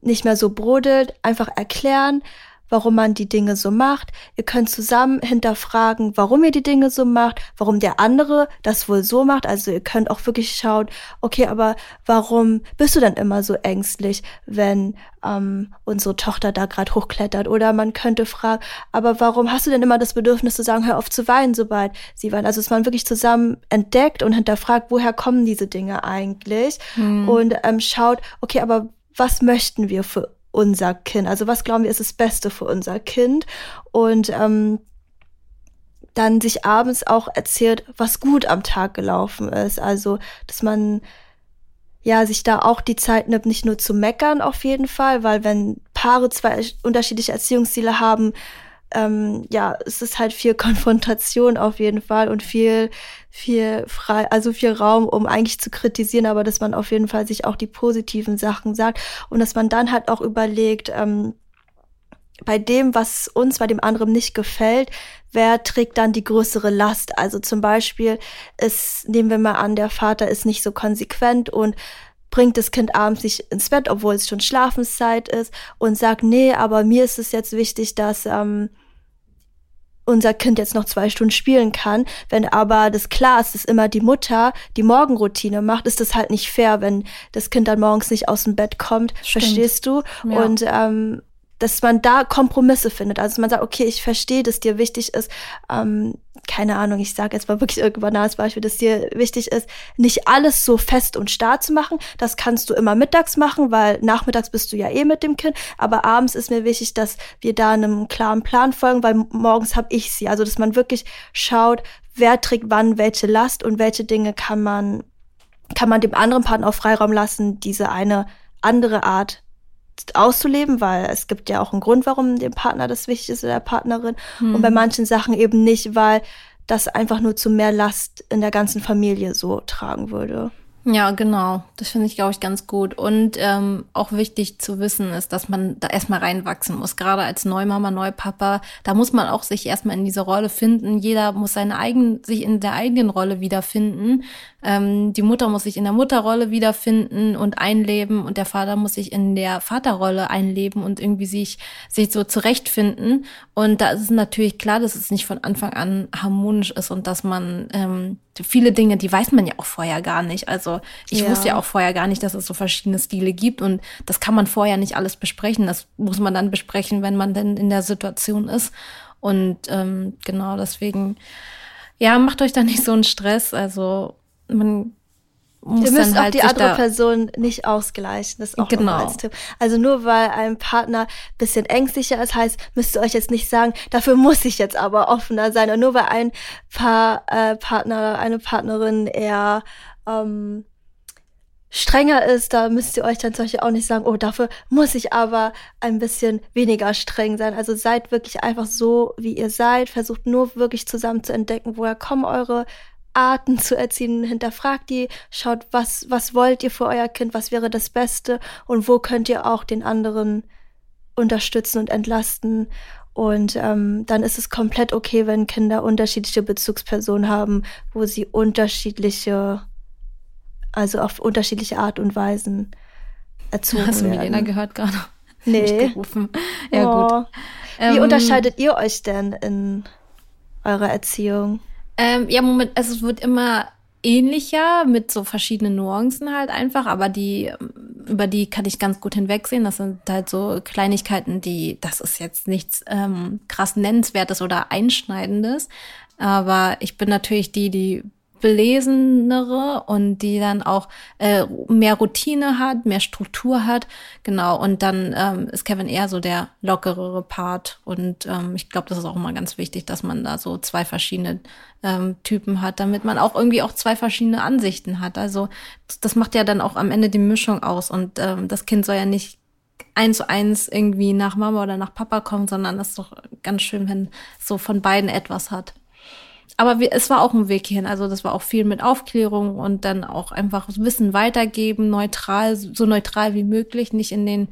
nicht mehr so brodelt, einfach erklären warum man die Dinge so macht. Ihr könnt zusammen hinterfragen, warum ihr die Dinge so macht, warum der andere das wohl so macht. Also ihr könnt auch wirklich schauen, okay, aber warum bist du dann immer so ängstlich, wenn ähm, unsere Tochter da gerade hochklettert? Oder man könnte fragen, aber warum hast du denn immer das Bedürfnis zu sagen, hör auf zu weinen, sobald sie weint? Also dass man wirklich zusammen entdeckt und hinterfragt, woher kommen diese Dinge eigentlich? Hm. Und ähm, schaut, okay, aber was möchten wir für unser Kind? Also was glauben wir ist das Beste für unser Kind? Und ähm, dann sich abends auch erzählt, was gut am Tag gelaufen ist. Also, dass man ja sich da auch die Zeit nimmt, nicht nur zu meckern auf jeden Fall, weil wenn Paare zwei unterschiedliche Erziehungsziele haben, ähm, ja, es ist halt viel Konfrontation auf jeden Fall und viel, viel frei, also viel Raum, um eigentlich zu kritisieren, aber dass man auf jeden Fall sich auch die positiven Sachen sagt und dass man dann halt auch überlegt, ähm, bei dem, was uns bei dem anderen nicht gefällt, wer trägt dann die größere Last? Also zum Beispiel ist, nehmen wir mal an, der Vater ist nicht so konsequent und bringt das Kind abends nicht ins Bett, obwohl es schon Schlafenszeit ist und sagt, nee, aber mir ist es jetzt wichtig, dass ähm, unser Kind jetzt noch zwei Stunden spielen kann. Wenn aber das klar ist, dass immer die Mutter die Morgenroutine macht, ist das halt nicht fair, wenn das Kind dann morgens nicht aus dem Bett kommt. Stimmt. Verstehst du? Ja. Und ähm, dass man da Kompromisse findet. Also man sagt, okay, ich verstehe, dass dir wichtig ist, ähm, keine Ahnung, ich sage jetzt mal wirklich irgendwann als Beispiel, dass dir wichtig ist, nicht alles so fest und starr zu machen. Das kannst du immer mittags machen, weil nachmittags bist du ja eh mit dem Kind. Aber abends ist mir wichtig, dass wir da einem klaren Plan folgen, weil morgens habe ich sie. Also dass man wirklich schaut, wer trägt wann welche Last und welche Dinge kann man kann man dem anderen Partner auch Freiraum lassen, diese eine andere Art auszuleben, weil es gibt ja auch einen Grund, warum dem Partner das wichtig ist oder der Partnerin. Hm. Und bei manchen Sachen eben nicht, weil das einfach nur zu mehr Last in der ganzen Familie so tragen würde. Ja, genau. Das finde ich, glaube ich, ganz gut. Und ähm, auch wichtig zu wissen ist, dass man da erstmal reinwachsen muss. Gerade als Neumama, Neupapa, da muss man auch sich erstmal in diese Rolle finden. Jeder muss seine eigenen, sich in der eigenen Rolle wiederfinden. Ähm, die Mutter muss sich in der Mutterrolle wiederfinden und einleben und der Vater muss sich in der Vaterrolle einleben und irgendwie sich, sich so zurechtfinden. Und da ist es natürlich klar, dass es nicht von Anfang an harmonisch ist und dass man ähm, viele Dinge, die weiß man ja auch vorher gar nicht. Also ich ja. wusste ja auch vorher gar nicht, dass es so verschiedene Stile gibt und das kann man vorher nicht alles besprechen. Das muss man dann besprechen, wenn man denn in der Situation ist. Und ähm, genau deswegen, ja, macht euch da nicht so einen Stress. Also man muss Ihr müsst halt auch die andere Person nicht ausgleichen. Das ist auch genau. als Tipp. Also nur weil ein Partner bisschen ängstlicher ist, heißt, müsst ihr euch jetzt nicht sagen, dafür muss ich jetzt aber offener sein. Und nur weil ein Paar, äh, Partner, eine Partnerin eher ähm, strenger ist, da müsst ihr euch dann Beispiel auch nicht sagen, oh, dafür muss ich aber ein bisschen weniger streng sein. Also seid wirklich einfach so, wie ihr seid. Versucht nur wirklich zusammen zu entdecken, woher kommen eure Arten zu erziehen, hinterfragt die, schaut, was, was wollt ihr für euer Kind, was wäre das Beste und wo könnt ihr auch den anderen unterstützen und entlasten. Und ähm, dann ist es komplett okay, wenn Kinder unterschiedliche Bezugspersonen haben, wo sie unterschiedliche, also auf unterschiedliche Art und Weisen erzogen Hast werden. Du Milena gehört gerade? Nee. Gerufen. Ja, oh. gut. Wie ähm, unterscheidet ihr euch denn in eurer Erziehung? Ähm, ja, Moment, also es wird immer ähnlicher mit so verschiedenen Nuancen halt einfach, aber die, über die kann ich ganz gut hinwegsehen. Das sind halt so Kleinigkeiten, die, das ist jetzt nichts ähm, krass Nennenswertes oder Einschneidendes. Aber ich bin natürlich die, die belesenere und die dann auch äh, mehr Routine hat, mehr Struktur hat. Genau, und dann ähm, ist Kevin eher so der lockerere Part. Und ähm, ich glaube, das ist auch immer ganz wichtig, dass man da so zwei verschiedene ähm, Typen hat, damit man auch irgendwie auch zwei verschiedene Ansichten hat. Also das macht ja dann auch am Ende die Mischung aus. Und ähm, das Kind soll ja nicht eins zu eins irgendwie nach Mama oder nach Papa kommen, sondern das ist doch ganz schön, wenn so von beiden etwas hat aber wir, es war auch ein Weg hin. Also das war auch viel mit Aufklärung und dann auch einfach Wissen weitergeben, neutral, so neutral wie möglich, nicht in den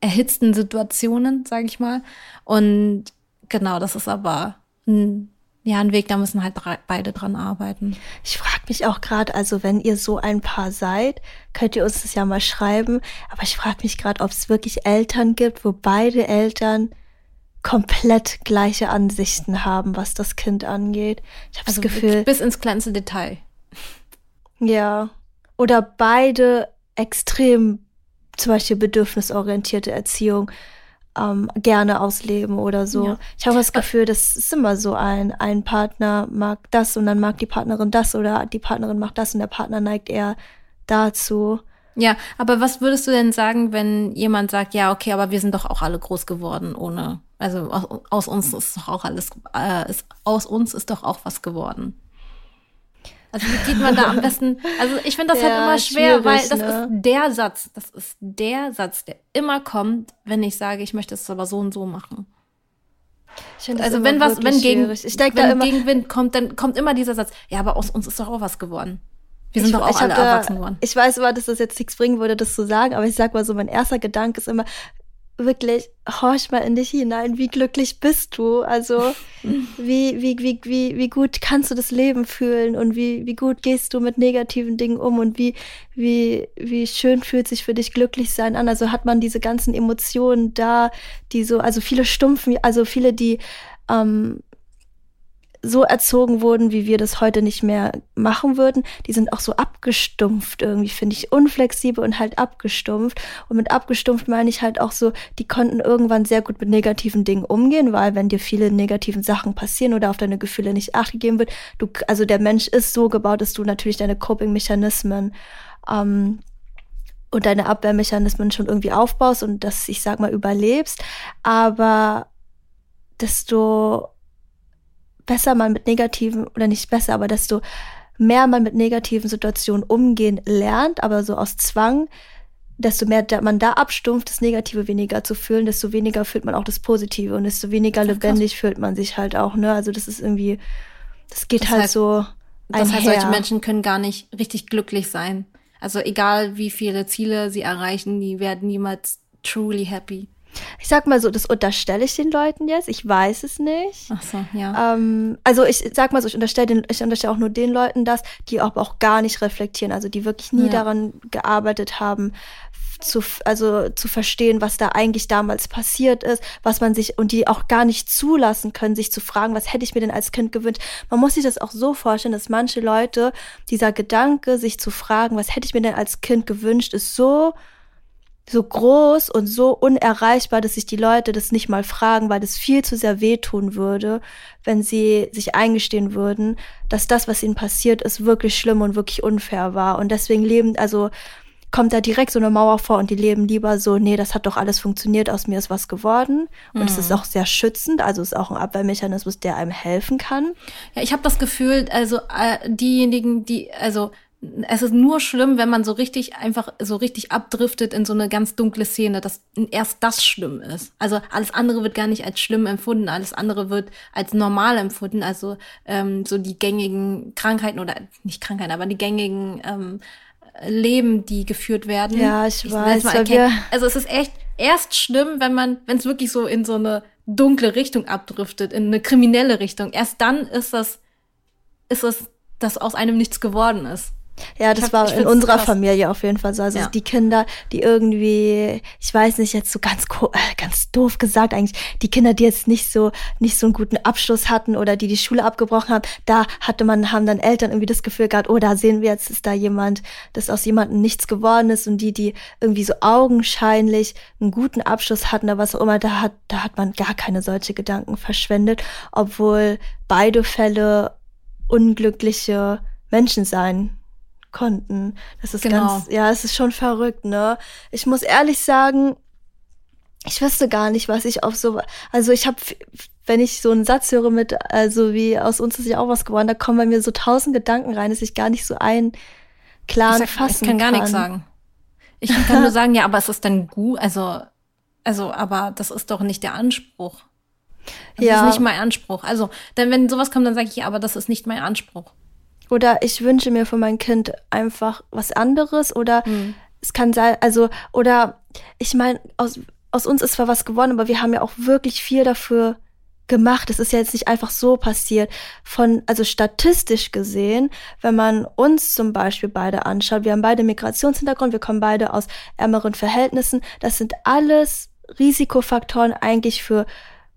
erhitzten Situationen, sage ich mal. Und genau, das ist aber ein, ja ein Weg, da müssen halt beide dran arbeiten. Ich frage mich auch gerade, also wenn ihr so ein Paar seid, könnt ihr uns das ja mal schreiben. Aber ich frage mich gerade, ob es wirklich Eltern gibt, wo beide Eltern komplett gleiche Ansichten haben, was das Kind angeht. Ich habe also das Gefühl. Bis ins kleinste Detail. Ja. Oder beide extrem zum Beispiel bedürfnisorientierte Erziehung ähm, gerne ausleben oder so. Ja. Ich habe das Gefühl, das ist immer so ein, ein Partner mag das und dann mag die Partnerin das oder die Partnerin macht das und der Partner neigt eher dazu. Ja, aber was würdest du denn sagen, wenn jemand sagt, ja, okay, aber wir sind doch auch alle groß geworden ohne, also aus, aus uns ist doch auch alles, äh, ist, aus uns ist doch auch was geworden. Also wie geht man da am besten? Also ich finde das halt ja, halt immer schwer, weil das ne? ist der Satz, das ist der Satz, der immer kommt, wenn ich sage, ich möchte es aber so und so machen. also wenn was, wenn gegen, ich denk wenn da immer, Gegenwind kommt, dann kommt immer dieser Satz, ja, aber aus uns ist doch auch was geworden. Wir sind ich, doch auch alle da, erwachsen geworden. Ich weiß immer, dass das jetzt nichts bringen würde, das zu sagen, aber ich sag mal so, mein erster Gedanke ist immer, wirklich, horch mal in dich hinein, wie glücklich bist du? Also, wie, wie, wie, wie, wie gut kannst du das Leben fühlen und wie, wie gut gehst du mit negativen Dingen um und wie, wie, wie schön fühlt sich für dich glücklich sein an? Also hat man diese ganzen Emotionen da, die so, also viele stumpfen, also viele, die ähm, so erzogen wurden, wie wir das heute nicht mehr machen würden, die sind auch so abgestumpft irgendwie, finde ich, unflexibel und halt abgestumpft. Und mit abgestumpft meine ich halt auch so, die konnten irgendwann sehr gut mit negativen Dingen umgehen, weil wenn dir viele negativen Sachen passieren oder auf deine Gefühle nicht acht gegeben wird, du, also der Mensch ist so gebaut, dass du natürlich deine Coping-Mechanismen ähm, und deine Abwehrmechanismen schon irgendwie aufbaust und das, ich sag mal, überlebst. Aber desto besser man mit negativen, oder nicht besser, aber desto mehr man mit negativen Situationen umgehen lernt, aber so aus Zwang, desto mehr man da abstumpft, das Negative weniger zu fühlen, desto weniger fühlt man auch das Positive und desto weniger lebendig krass. fühlt man sich halt auch, ne? Also das ist irgendwie, das geht das halt heißt, so. Das heißt, solche Menschen können gar nicht richtig glücklich sein. Also egal wie viele Ziele sie erreichen, die werden niemals truly happy. Ich sag mal so, das unterstelle ich den Leuten jetzt. Ich weiß es nicht. Ach so, ja. Ähm, also ich sag mal so, ich unterstelle ich unterstelle auch nur den Leuten das, die auch, auch gar nicht reflektieren, also die wirklich nie ja. daran gearbeitet haben, zu, also zu verstehen, was da eigentlich damals passiert ist, was man sich und die auch gar nicht zulassen können, sich zu fragen, was hätte ich mir denn als Kind gewünscht. Man muss sich das auch so vorstellen, dass manche Leute dieser Gedanke, sich zu fragen, was hätte ich mir denn als Kind gewünscht, ist so so groß und so unerreichbar, dass sich die Leute das nicht mal fragen, weil das viel zu sehr wehtun würde, wenn sie sich eingestehen würden, dass das, was ihnen passiert ist, wirklich schlimm und wirklich unfair war. Und deswegen leben, also kommt da direkt so eine Mauer vor und die leben lieber so, nee, das hat doch alles funktioniert, aus mir ist was geworden. Und es mhm. ist auch sehr schützend, also es ist auch ein Abwehrmechanismus, der einem helfen kann. Ja, ich habe das Gefühl, also äh, diejenigen, die, also es ist nur schlimm, wenn man so richtig einfach so richtig abdriftet in so eine ganz dunkle Szene, dass erst das schlimm ist. Also alles andere wird gar nicht als schlimm empfunden, alles andere wird als normal empfunden. Also ähm, so die gängigen Krankheiten oder nicht Krankheiten, aber die gängigen ähm, Leben, die geführt werden. Ja, ich, ich weiß. Wir also es ist echt erst schlimm, wenn man, wenn es wirklich so in so eine dunkle Richtung abdriftet, in eine kriminelle Richtung. Erst dann ist das, ist es, dass aus einem nichts geworden ist. Ja, das hab, war in unserer krass. Familie auf jeden Fall so. Also ja. die Kinder, die irgendwie, ich weiß nicht, jetzt so ganz äh, ganz doof gesagt eigentlich, die Kinder, die jetzt nicht so nicht so einen guten Abschluss hatten oder die die Schule abgebrochen haben, da hatte man haben dann Eltern irgendwie das Gefühl gehabt, oh, da sehen wir jetzt ist da jemand, dass aus jemandem nichts geworden ist und die die irgendwie so augenscheinlich einen guten Abschluss hatten oder was auch immer, da hat da hat man gar keine solche Gedanken verschwendet, obwohl beide Fälle unglückliche Menschen sein konnten. Das ist genau. ganz, ja, es ist schon verrückt, ne? Ich muss ehrlich sagen, ich wüsste gar nicht, was ich auf so, also ich habe, wenn ich so einen Satz höre mit, also wie aus uns ist ja auch was geworden, da kommen bei mir so tausend Gedanken rein, dass ich gar nicht so einen klaren ich sag, fassen Ich kann gar nichts sagen. Ich kann nur sagen, ja, aber es ist dann gut, also, also, aber das ist doch nicht der Anspruch. Das ja. ist nicht mein Anspruch. Also, denn wenn sowas kommt, dann sage ich, ja, aber das ist nicht mein Anspruch. Oder ich wünsche mir für mein Kind einfach was anderes oder mhm. es kann sein, also, oder ich meine, aus, aus uns ist zwar was geworden, aber wir haben ja auch wirklich viel dafür gemacht. Es ist ja jetzt nicht einfach so passiert. Von, also statistisch gesehen, wenn man uns zum Beispiel beide anschaut, wir haben beide Migrationshintergrund, wir kommen beide aus ärmeren Verhältnissen. Das sind alles Risikofaktoren eigentlich für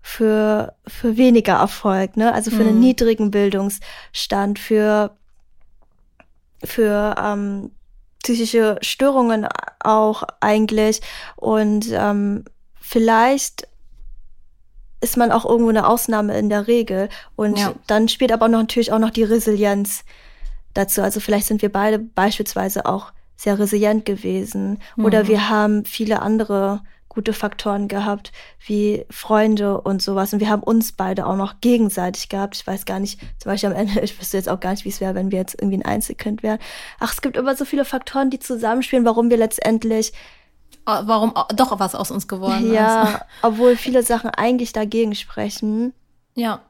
für für weniger Erfolg, ne? Also für mhm. einen niedrigen Bildungsstand, für für ähm, psychische Störungen auch eigentlich. Und ähm, vielleicht ist man auch irgendwo eine Ausnahme in der Regel. Und ja. dann spielt aber noch, natürlich auch noch die Resilienz dazu. Also vielleicht sind wir beide beispielsweise auch sehr resilient gewesen. Mhm. Oder wir haben viele andere gute Faktoren gehabt, wie Freunde und sowas. Und wir haben uns beide auch noch gegenseitig gehabt. Ich weiß gar nicht, zum Beispiel am Ende, ich wüsste jetzt auch gar nicht, wie es wäre, wenn wir jetzt irgendwie ein Einzelkind wären. Ach, es gibt immer so viele Faktoren, die zusammenspielen, warum wir letztendlich warum doch was aus uns geworden ja, ist. Ja, obwohl viele Sachen eigentlich dagegen sprechen. Ja.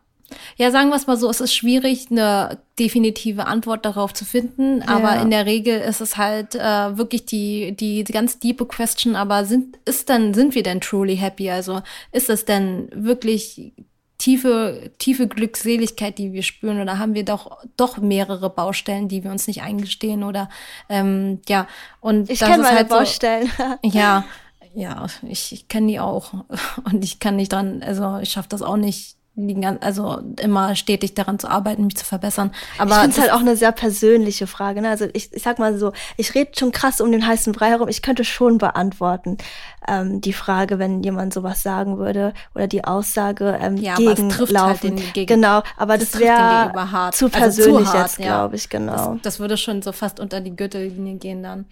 Ja, sagen wir es mal so, es ist schwierig, eine definitive Antwort darauf zu finden, ja. aber in der Regel ist es halt äh, wirklich die, die, ganz diepe Question, aber sind, ist dann, sind wir denn truly happy? Also ist es denn wirklich tiefe, tiefe Glückseligkeit, die wir spüren, oder haben wir doch, doch mehrere Baustellen, die wir uns nicht eingestehen oder ähm, ja, und ich kenne meine halt Baustellen. So, ja, ja, ich, ich kenne die auch. Und ich kann nicht dran, also ich schaffe das auch nicht, also immer stetig daran zu arbeiten, mich zu verbessern. Aber ich finde es halt auch eine sehr persönliche Frage. Ne? Also ich, ich sag mal so, ich rede schon krass um den heißen Brei herum. Ich könnte schon beantworten ähm, die Frage, wenn jemand sowas sagen würde oder die Aussage ähm, ja, gegenlaufen. Halt den, gegen, genau, aber das, das wäre zu persönlich also zu hart, jetzt, glaube ich, genau. Das, das, würde schon so fast unter die Gürtellinie gehen dann.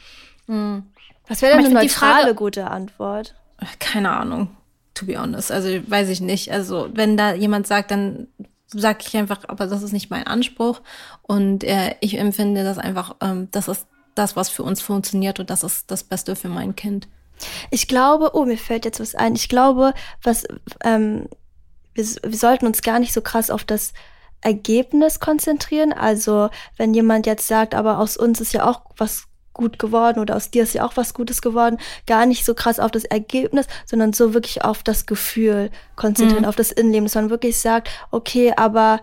Hm. Was wäre denn eine neutrale Frage, gute Antwort? Keine Ahnung to be honest. Also weiß ich nicht. Also wenn da jemand sagt, dann sage ich einfach, aber das ist nicht mein Anspruch. Und äh, ich empfinde das einfach, ähm, das ist das, was für uns funktioniert und das ist das Beste für mein Kind. Ich glaube, oh, mir fällt jetzt was ein. Ich glaube, was ähm, wir, wir sollten uns gar nicht so krass auf das Ergebnis konzentrieren. Also wenn jemand jetzt sagt, aber aus uns ist ja auch was gut geworden oder aus dir ist ja auch was Gutes geworden, gar nicht so krass auf das Ergebnis, sondern so wirklich auf das Gefühl konzentrieren, mhm. auf das Innenleben, dass man wirklich sagt, okay, aber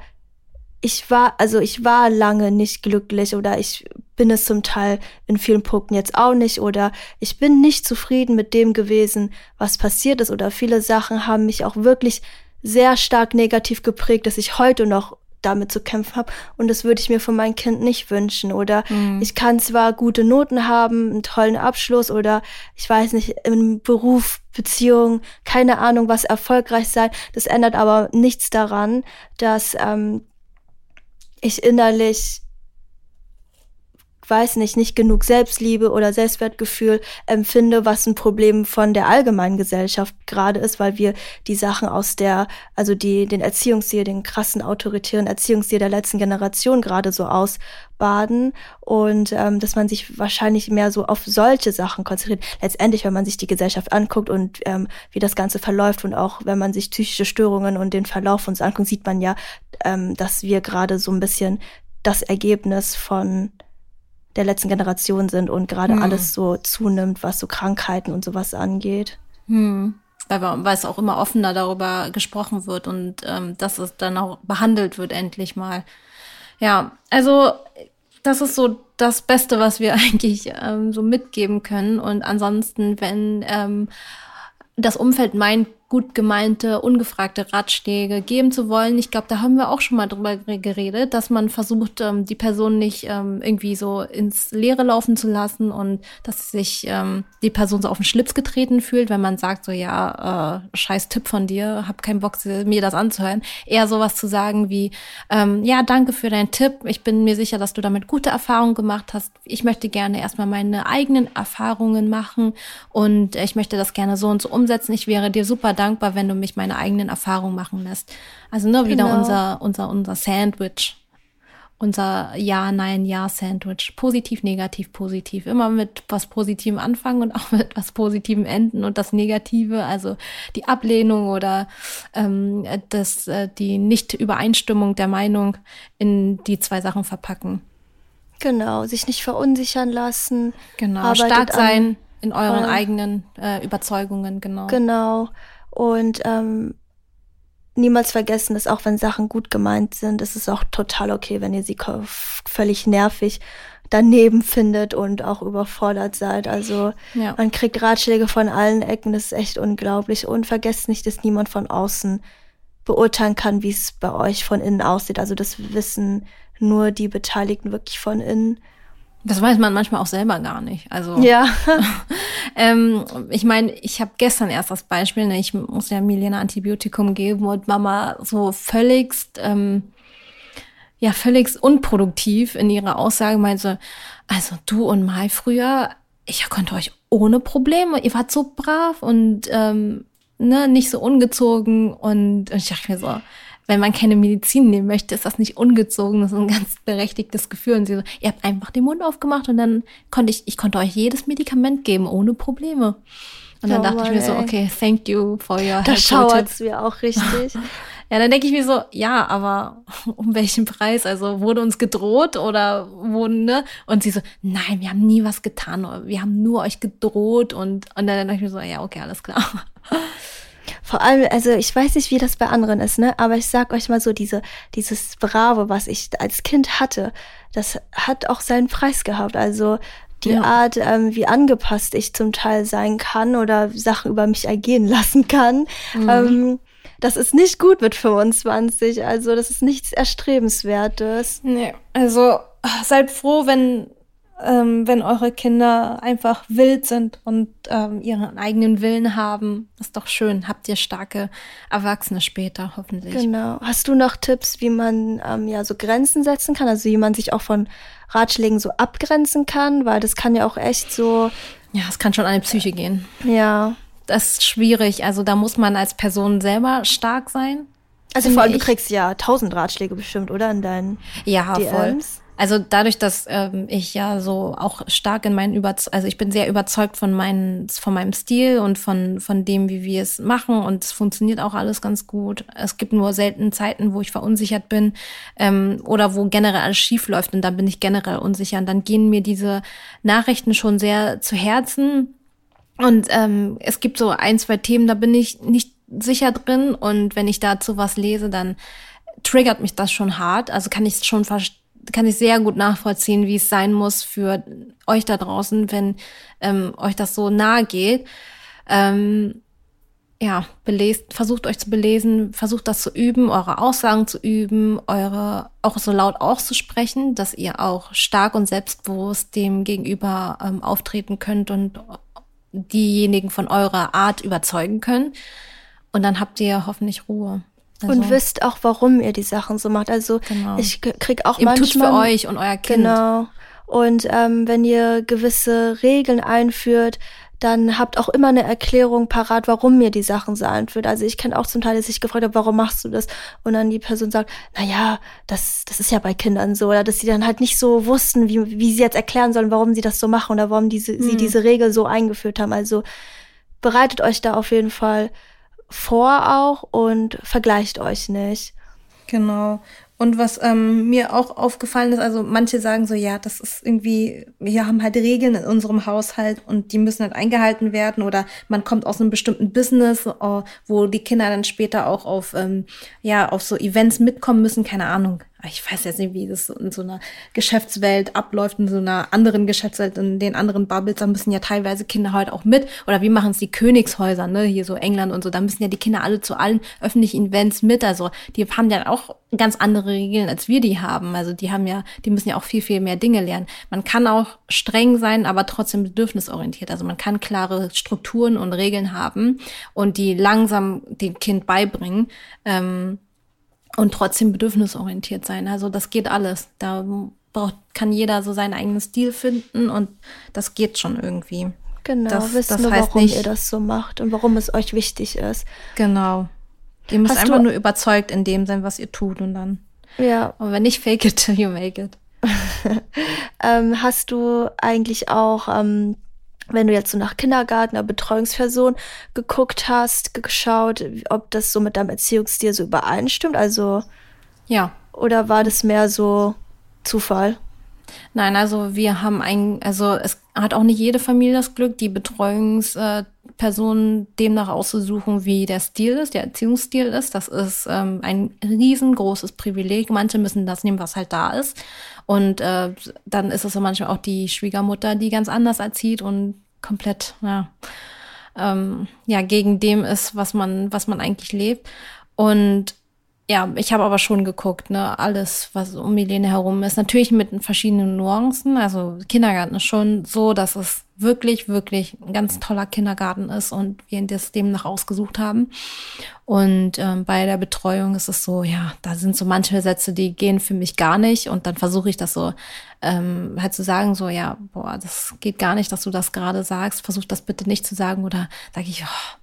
ich war, also ich war lange nicht glücklich oder ich bin es zum Teil in vielen Punkten jetzt auch nicht oder ich bin nicht zufrieden mit dem gewesen, was passiert ist oder viele Sachen haben mich auch wirklich sehr stark negativ geprägt, dass ich heute noch damit zu kämpfen habe. Und das würde ich mir von meinem Kind nicht wünschen. Oder mhm. ich kann zwar gute Noten haben, einen tollen Abschluss oder ich weiß nicht, im Beruf, Beziehung, keine Ahnung, was erfolgreich sein. Das ändert aber nichts daran, dass ähm, ich innerlich weiß nicht, nicht genug Selbstliebe oder Selbstwertgefühl empfinde, was ein Problem von der allgemeinen Gesellschaft gerade ist, weil wir die Sachen aus der, also die, den Erziehungsstil, den krassen autoritären Erziehungsstil der letzten Generation gerade so ausbaden und ähm, dass man sich wahrscheinlich mehr so auf solche Sachen konzentriert. Letztendlich, wenn man sich die Gesellschaft anguckt und ähm, wie das Ganze verläuft und auch wenn man sich psychische Störungen und den Verlauf uns anguckt, sieht man ja, ähm, dass wir gerade so ein bisschen das Ergebnis von der letzten Generation sind und gerade hm. alles so zunimmt, was so Krankheiten und sowas angeht. Hm. Weil, weil es auch immer offener darüber gesprochen wird und ähm, dass es dann auch behandelt wird, endlich mal. Ja, also das ist so das Beste, was wir eigentlich ähm, so mitgeben können. Und ansonsten, wenn ähm, das Umfeld meint, gut gemeinte, ungefragte Ratschläge geben zu wollen. Ich glaube, da haben wir auch schon mal drüber geredet, dass man versucht, ähm, die Person nicht ähm, irgendwie so ins Leere laufen zu lassen und dass sich ähm, die Person so auf den Schlips getreten fühlt, wenn man sagt so, ja, äh, scheiß Tipp von dir, hab keinen Bock, mir das anzuhören. Eher sowas zu sagen wie, ähm, ja, danke für deinen Tipp. Ich bin mir sicher, dass du damit gute Erfahrungen gemacht hast. Ich möchte gerne erstmal meine eigenen Erfahrungen machen und ich möchte das gerne so und so umsetzen. Ich wäre dir super dankbar, wenn du mich meine eigenen Erfahrungen machen lässt. Also nur wieder genau. unser, unser, unser Sandwich. Unser Ja, Nein, Ja Sandwich. Positiv, negativ, positiv. Immer mit was Positivem anfangen und auch mit was Positivem enden und das Negative, also die Ablehnung oder ähm, das, äh, die Nicht-Übereinstimmung der Meinung in die zwei Sachen verpacken. Genau, sich nicht verunsichern lassen. Genau, stark sein in euren eigenen äh, Überzeugungen, genau. Genau. Und ähm, niemals vergessen, dass auch wenn Sachen gut gemeint sind, ist es auch total okay, wenn ihr sie völlig nervig daneben findet und auch überfordert seid. Also ja. man kriegt Ratschläge von allen Ecken, das ist echt unglaublich. Und vergesst nicht, dass niemand von außen beurteilen kann, wie es bei euch von innen aussieht. Also das wissen nur die Beteiligten wirklich von innen. Das weiß man manchmal auch selber gar nicht. Also ja. ähm, ich meine, ich habe gestern erst das Beispiel, ne, ich muss ja Milena Antibiotikum geben und Mama so völligst, ähm, ja völligst unproduktiv in ihrer Aussage meinte, also du und Mai früher, ich konnte euch ohne Probleme, ihr wart so brav und ähm, ne, nicht so ungezogen und, und ich dachte mir so, wenn man keine Medizin nehmen möchte, ist das nicht ungezogen, das ist ein ganz berechtigtes Gefühl. Und sie so, ihr habt einfach den Mund aufgemacht und dann konnte ich, ich konnte euch jedes Medikament geben, ohne Probleme. Und dann oh dachte Mann, ich mir so, okay, thank you for your help. Da schauert's mir auch richtig. ja, dann denke ich mir so, ja, aber um welchen Preis? Also wurde uns gedroht oder wurden, ne? Und sie so, nein, wir haben nie was getan, wir haben nur euch gedroht und, und dann dachte ich mir so, ja, okay, alles klar. Vor allem, also ich weiß nicht, wie das bei anderen ist, ne? Aber ich sag euch mal so, diese, dieses Brave, was ich als Kind hatte, das hat auch seinen Preis gehabt. Also die ja. Art, ähm, wie angepasst ich zum Teil sein kann oder Sachen über mich ergehen lassen kann. Mhm. Ähm, das ist nicht gut mit 25. Also das ist nichts Erstrebenswertes. Nee, also seid froh, wenn ähm, wenn eure Kinder einfach wild sind und ähm, ihren eigenen Willen haben. Ist doch schön. Habt ihr starke Erwachsene später, hoffentlich. Genau. Hast du noch Tipps, wie man ähm, ja so Grenzen setzen kann? Also wie man sich auch von Ratschlägen so abgrenzen kann? Weil das kann ja auch echt so. Ja, es kann schon an die Psyche gehen. Ja. Das ist schwierig. Also da muss man als Person selber stark sein. Also vor allem, du kriegst ja tausend Ratschläge bestimmt, oder? In deinen ja, DMs. voll. Also dadurch, dass ähm, ich ja so auch stark in meinen Überzeugungen, also ich bin sehr überzeugt von, meinen, von meinem Stil und von, von dem, wie wir es machen und es funktioniert auch alles ganz gut. Es gibt nur selten Zeiten, wo ich verunsichert bin ähm, oder wo generell alles schief läuft und dann bin ich generell unsicher und dann gehen mir diese Nachrichten schon sehr zu Herzen und ähm, es gibt so ein, zwei Themen, da bin ich nicht sicher drin und wenn ich dazu was lese, dann triggert mich das schon hart. Also kann ich es schon verstehen kann ich sehr gut nachvollziehen, wie es sein muss für euch da draußen, wenn ähm, euch das so nahe geht. Ähm, ja, belest, versucht euch zu belesen, versucht das zu üben, eure Aussagen zu üben, eure auch so laut auszusprechen, dass ihr auch stark und selbstbewusst dem gegenüber ähm, auftreten könnt und diejenigen von eurer Art überzeugen könnt. Und dann habt ihr hoffentlich Ruhe. Also, und wisst auch, warum ihr die Sachen so macht. Also genau. ich krieg auch Eben manchmal... Tut's für euch und euer Kind. Genau. Und ähm, wenn ihr gewisse Regeln einführt, dann habt auch immer eine Erklärung parat, warum mir die Sachen so einführt. Also ich kenne auch zum Teil, dass ich gefragt habe, warum machst du das? Und dann die Person sagt, na ja, das, das ist ja bei Kindern so. Oder dass sie dann halt nicht so wussten, wie, wie sie jetzt erklären sollen, warum sie das so machen oder warum diese, mhm. sie diese Regel so eingeführt haben. Also bereitet euch da auf jeden Fall vor auch und vergleicht euch nicht. Genau. Und was ähm, mir auch aufgefallen ist, also manche sagen so, ja, das ist irgendwie, wir haben halt Regeln in unserem Haushalt und die müssen halt eingehalten werden oder man kommt aus einem bestimmten Business, äh, wo die Kinder dann später auch auf, ähm, ja, auf so Events mitkommen müssen, keine Ahnung ich weiß jetzt nicht, wie das in so einer Geschäftswelt abläuft, in so einer anderen Geschäftswelt, in den anderen Bubbles, da müssen ja teilweise Kinder heute auch mit. Oder wie machen es die Königshäuser, ne, hier so England und so, da müssen ja die Kinder alle zu allen öffentlichen Events mit. Also die haben ja auch ganz andere Regeln, als wir die haben. Also die haben ja, die müssen ja auch viel, viel mehr Dinge lernen. Man kann auch streng sein, aber trotzdem bedürfnisorientiert. Also man kann klare Strukturen und Regeln haben und die langsam dem Kind beibringen. Ähm, und trotzdem bedürfnisorientiert sein. Also das geht alles. Da braucht, kann jeder so seinen eigenen Stil finden und das geht schon irgendwie. Genau, das, wissen das heißt warum nicht, ihr das so macht und warum es euch wichtig ist. Genau. Ihr müsst hast einfach nur überzeugt in dem sein, was ihr tut und dann. Ja. Aber wenn nicht fake it, you make it. ähm, hast du eigentlich auch ähm, wenn du jetzt so nach Kindergarten oder Betreuungsperson geguckt hast, geschaut, ob das so mit deinem Erziehungsstil so übereinstimmt? Also ja. Oder war das mehr so Zufall? Nein, also wir haben ein, also es hat auch nicht jede Familie das Glück, die Betreuungsperson demnach auszusuchen, wie der Stil ist, der Erziehungsstil ist. Das ist ähm, ein riesengroßes Privileg. Manche müssen das nehmen, was halt da ist. Und äh, dann ist es so manchmal auch die Schwiegermutter, die ganz anders erzieht und komplett, ja, ähm, ja, gegen dem ist, was man, was man eigentlich lebt. Und ja, ich habe aber schon geguckt, ne, alles, was um Milene herum ist. Natürlich mit verschiedenen Nuancen. Also Kindergarten ist schon so, dass es wirklich, wirklich ein ganz toller Kindergarten ist und wir das demnach ausgesucht haben. Und ähm, bei der Betreuung ist es so, ja, da sind so manche Sätze, die gehen für mich gar nicht. Und dann versuche ich das so ähm, halt zu sagen, so, ja, boah, das geht gar nicht, dass du das gerade sagst. Versuch das bitte nicht zu sagen. Oder sage ich, oh,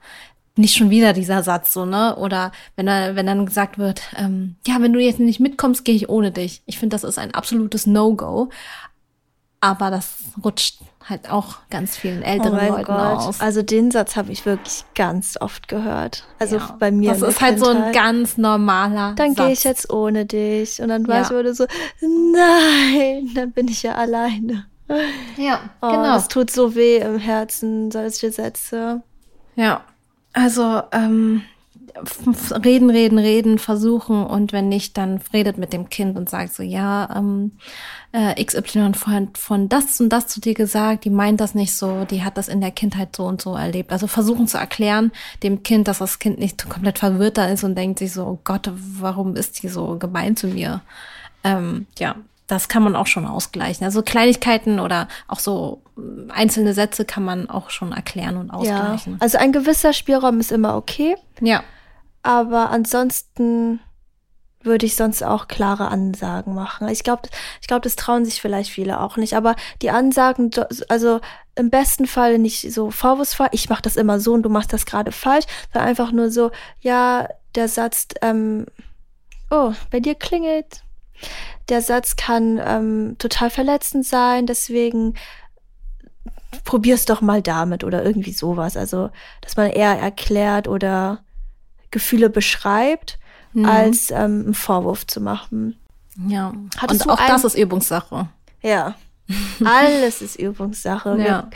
nicht schon wieder dieser Satz so, ne? Oder wenn er, wenn dann gesagt wird, ähm, ja, wenn du jetzt nicht mitkommst, gehe ich ohne dich. Ich finde, das ist ein absolutes No-Go. Aber das rutscht halt auch ganz vielen älteren oh Leuten Gott. aus. Also den Satz habe ich wirklich ganz oft gehört. Also ja. bei mir. Das ist halt Kindheit. so ein ganz normaler. Dann gehe ich jetzt ohne dich. Und dann war ja. ich wieder so, nein, dann bin ich ja alleine. Ja, oh, genau. Es tut so weh im Herzen, solche Sätze. Ja, also ähm, reden, reden, reden, versuchen und wenn nicht, dann redet mit dem Kind und sagt so, ja, ähm, äh, XY von, von das und das zu dir gesagt, die meint das nicht so, die hat das in der Kindheit so und so erlebt. Also versuchen zu erklären dem Kind, dass das Kind nicht komplett verwirrt da ist und denkt sich so, oh Gott, warum ist die so gemein zu mir? Ähm, ja, das kann man auch schon ausgleichen. Also Kleinigkeiten oder auch so einzelne Sätze kann man auch schon erklären und ausgleichen. Ja, also ein gewisser Spielraum ist immer okay. Ja. Aber ansonsten würde ich sonst auch klare Ansagen machen. Ich glaube, ich glaube, das trauen sich vielleicht viele auch nicht. Aber die Ansagen, also im besten Fall nicht so vorwurfsvoll, ich mache das immer so und du machst das gerade falsch, sondern einfach nur so, ja, der Satz, ähm, oh, bei dir klingelt, der Satz kann ähm, total verletzend sein, deswegen probier's doch mal damit oder irgendwie sowas. Also, dass man eher erklärt oder Gefühle beschreibt, mhm. als ähm, einen Vorwurf zu machen. Ja, Hattest und auch das ist Übungssache. Ja, alles ist Übungssache. Ja.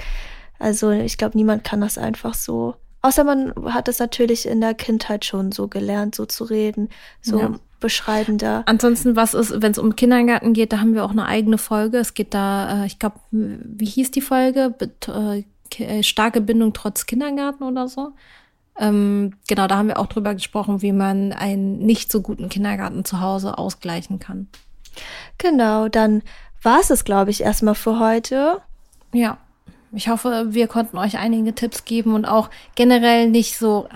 Also ich glaube, niemand kann das einfach so. Außer man hat es natürlich in der Kindheit schon so gelernt, so zu reden. So ja beschreibender. Ansonsten, was ist, wenn es um Kindergarten geht, da haben wir auch eine eigene Folge. Es geht da, äh, ich glaube, wie hieß die Folge? Äh, äh, starke Bindung trotz Kindergarten oder so. Ähm, genau, da haben wir auch drüber gesprochen, wie man einen nicht so guten Kindergarten zu Hause ausgleichen kann. Genau, dann war es es, glaube ich, erstmal für heute. Ja. Ich hoffe, wir konnten euch einige Tipps geben und auch generell nicht so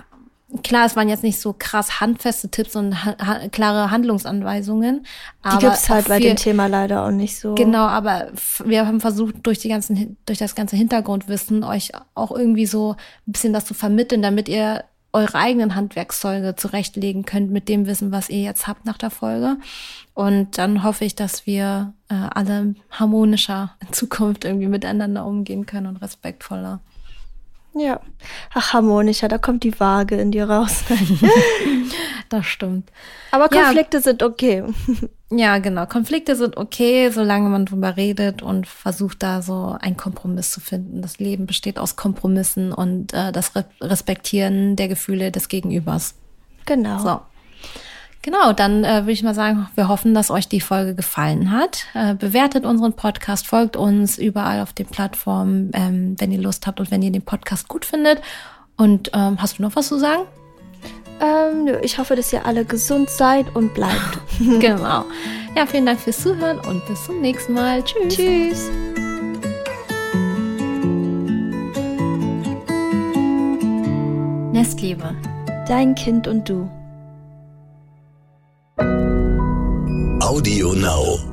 klar, es waren jetzt nicht so krass handfeste Tipps und ha ha klare Handlungsanweisungen. Aber die gibt's halt bei dem Thema leider auch nicht so. Genau, aber wir haben versucht, durch die ganzen, durch das ganze Hintergrundwissen euch auch irgendwie so ein bisschen das zu vermitteln, damit ihr eure eigenen Handwerkszeuge zurechtlegen könnt mit dem Wissen, was ihr jetzt habt nach der Folge. Und dann hoffe ich, dass wir äh, alle harmonischer in Zukunft irgendwie miteinander umgehen können und respektvoller. Ja. Ach, harmonischer, da kommt die Waage in dir raus. das stimmt. Aber Konflikte ja. sind okay. ja, genau. Konflikte sind okay, solange man drüber redet und versucht da so einen Kompromiss zu finden. Das Leben besteht aus Kompromissen und äh, das Respektieren der Gefühle des Gegenübers. Genau. So. Genau, dann äh, würde ich mal sagen, wir hoffen, dass euch die Folge gefallen hat. Äh, bewertet unseren Podcast, folgt uns überall auf den Plattformen, ähm, wenn ihr Lust habt und wenn ihr den Podcast gut findet. Und ähm, hast du noch was zu sagen? Ähm, ich hoffe, dass ihr alle gesund seid und bleibt. genau. Ja, vielen Dank fürs Zuhören und bis zum nächsten Mal. Tschüss. Tschüss. Nestliebe. Dein Kind und du. Audio Now.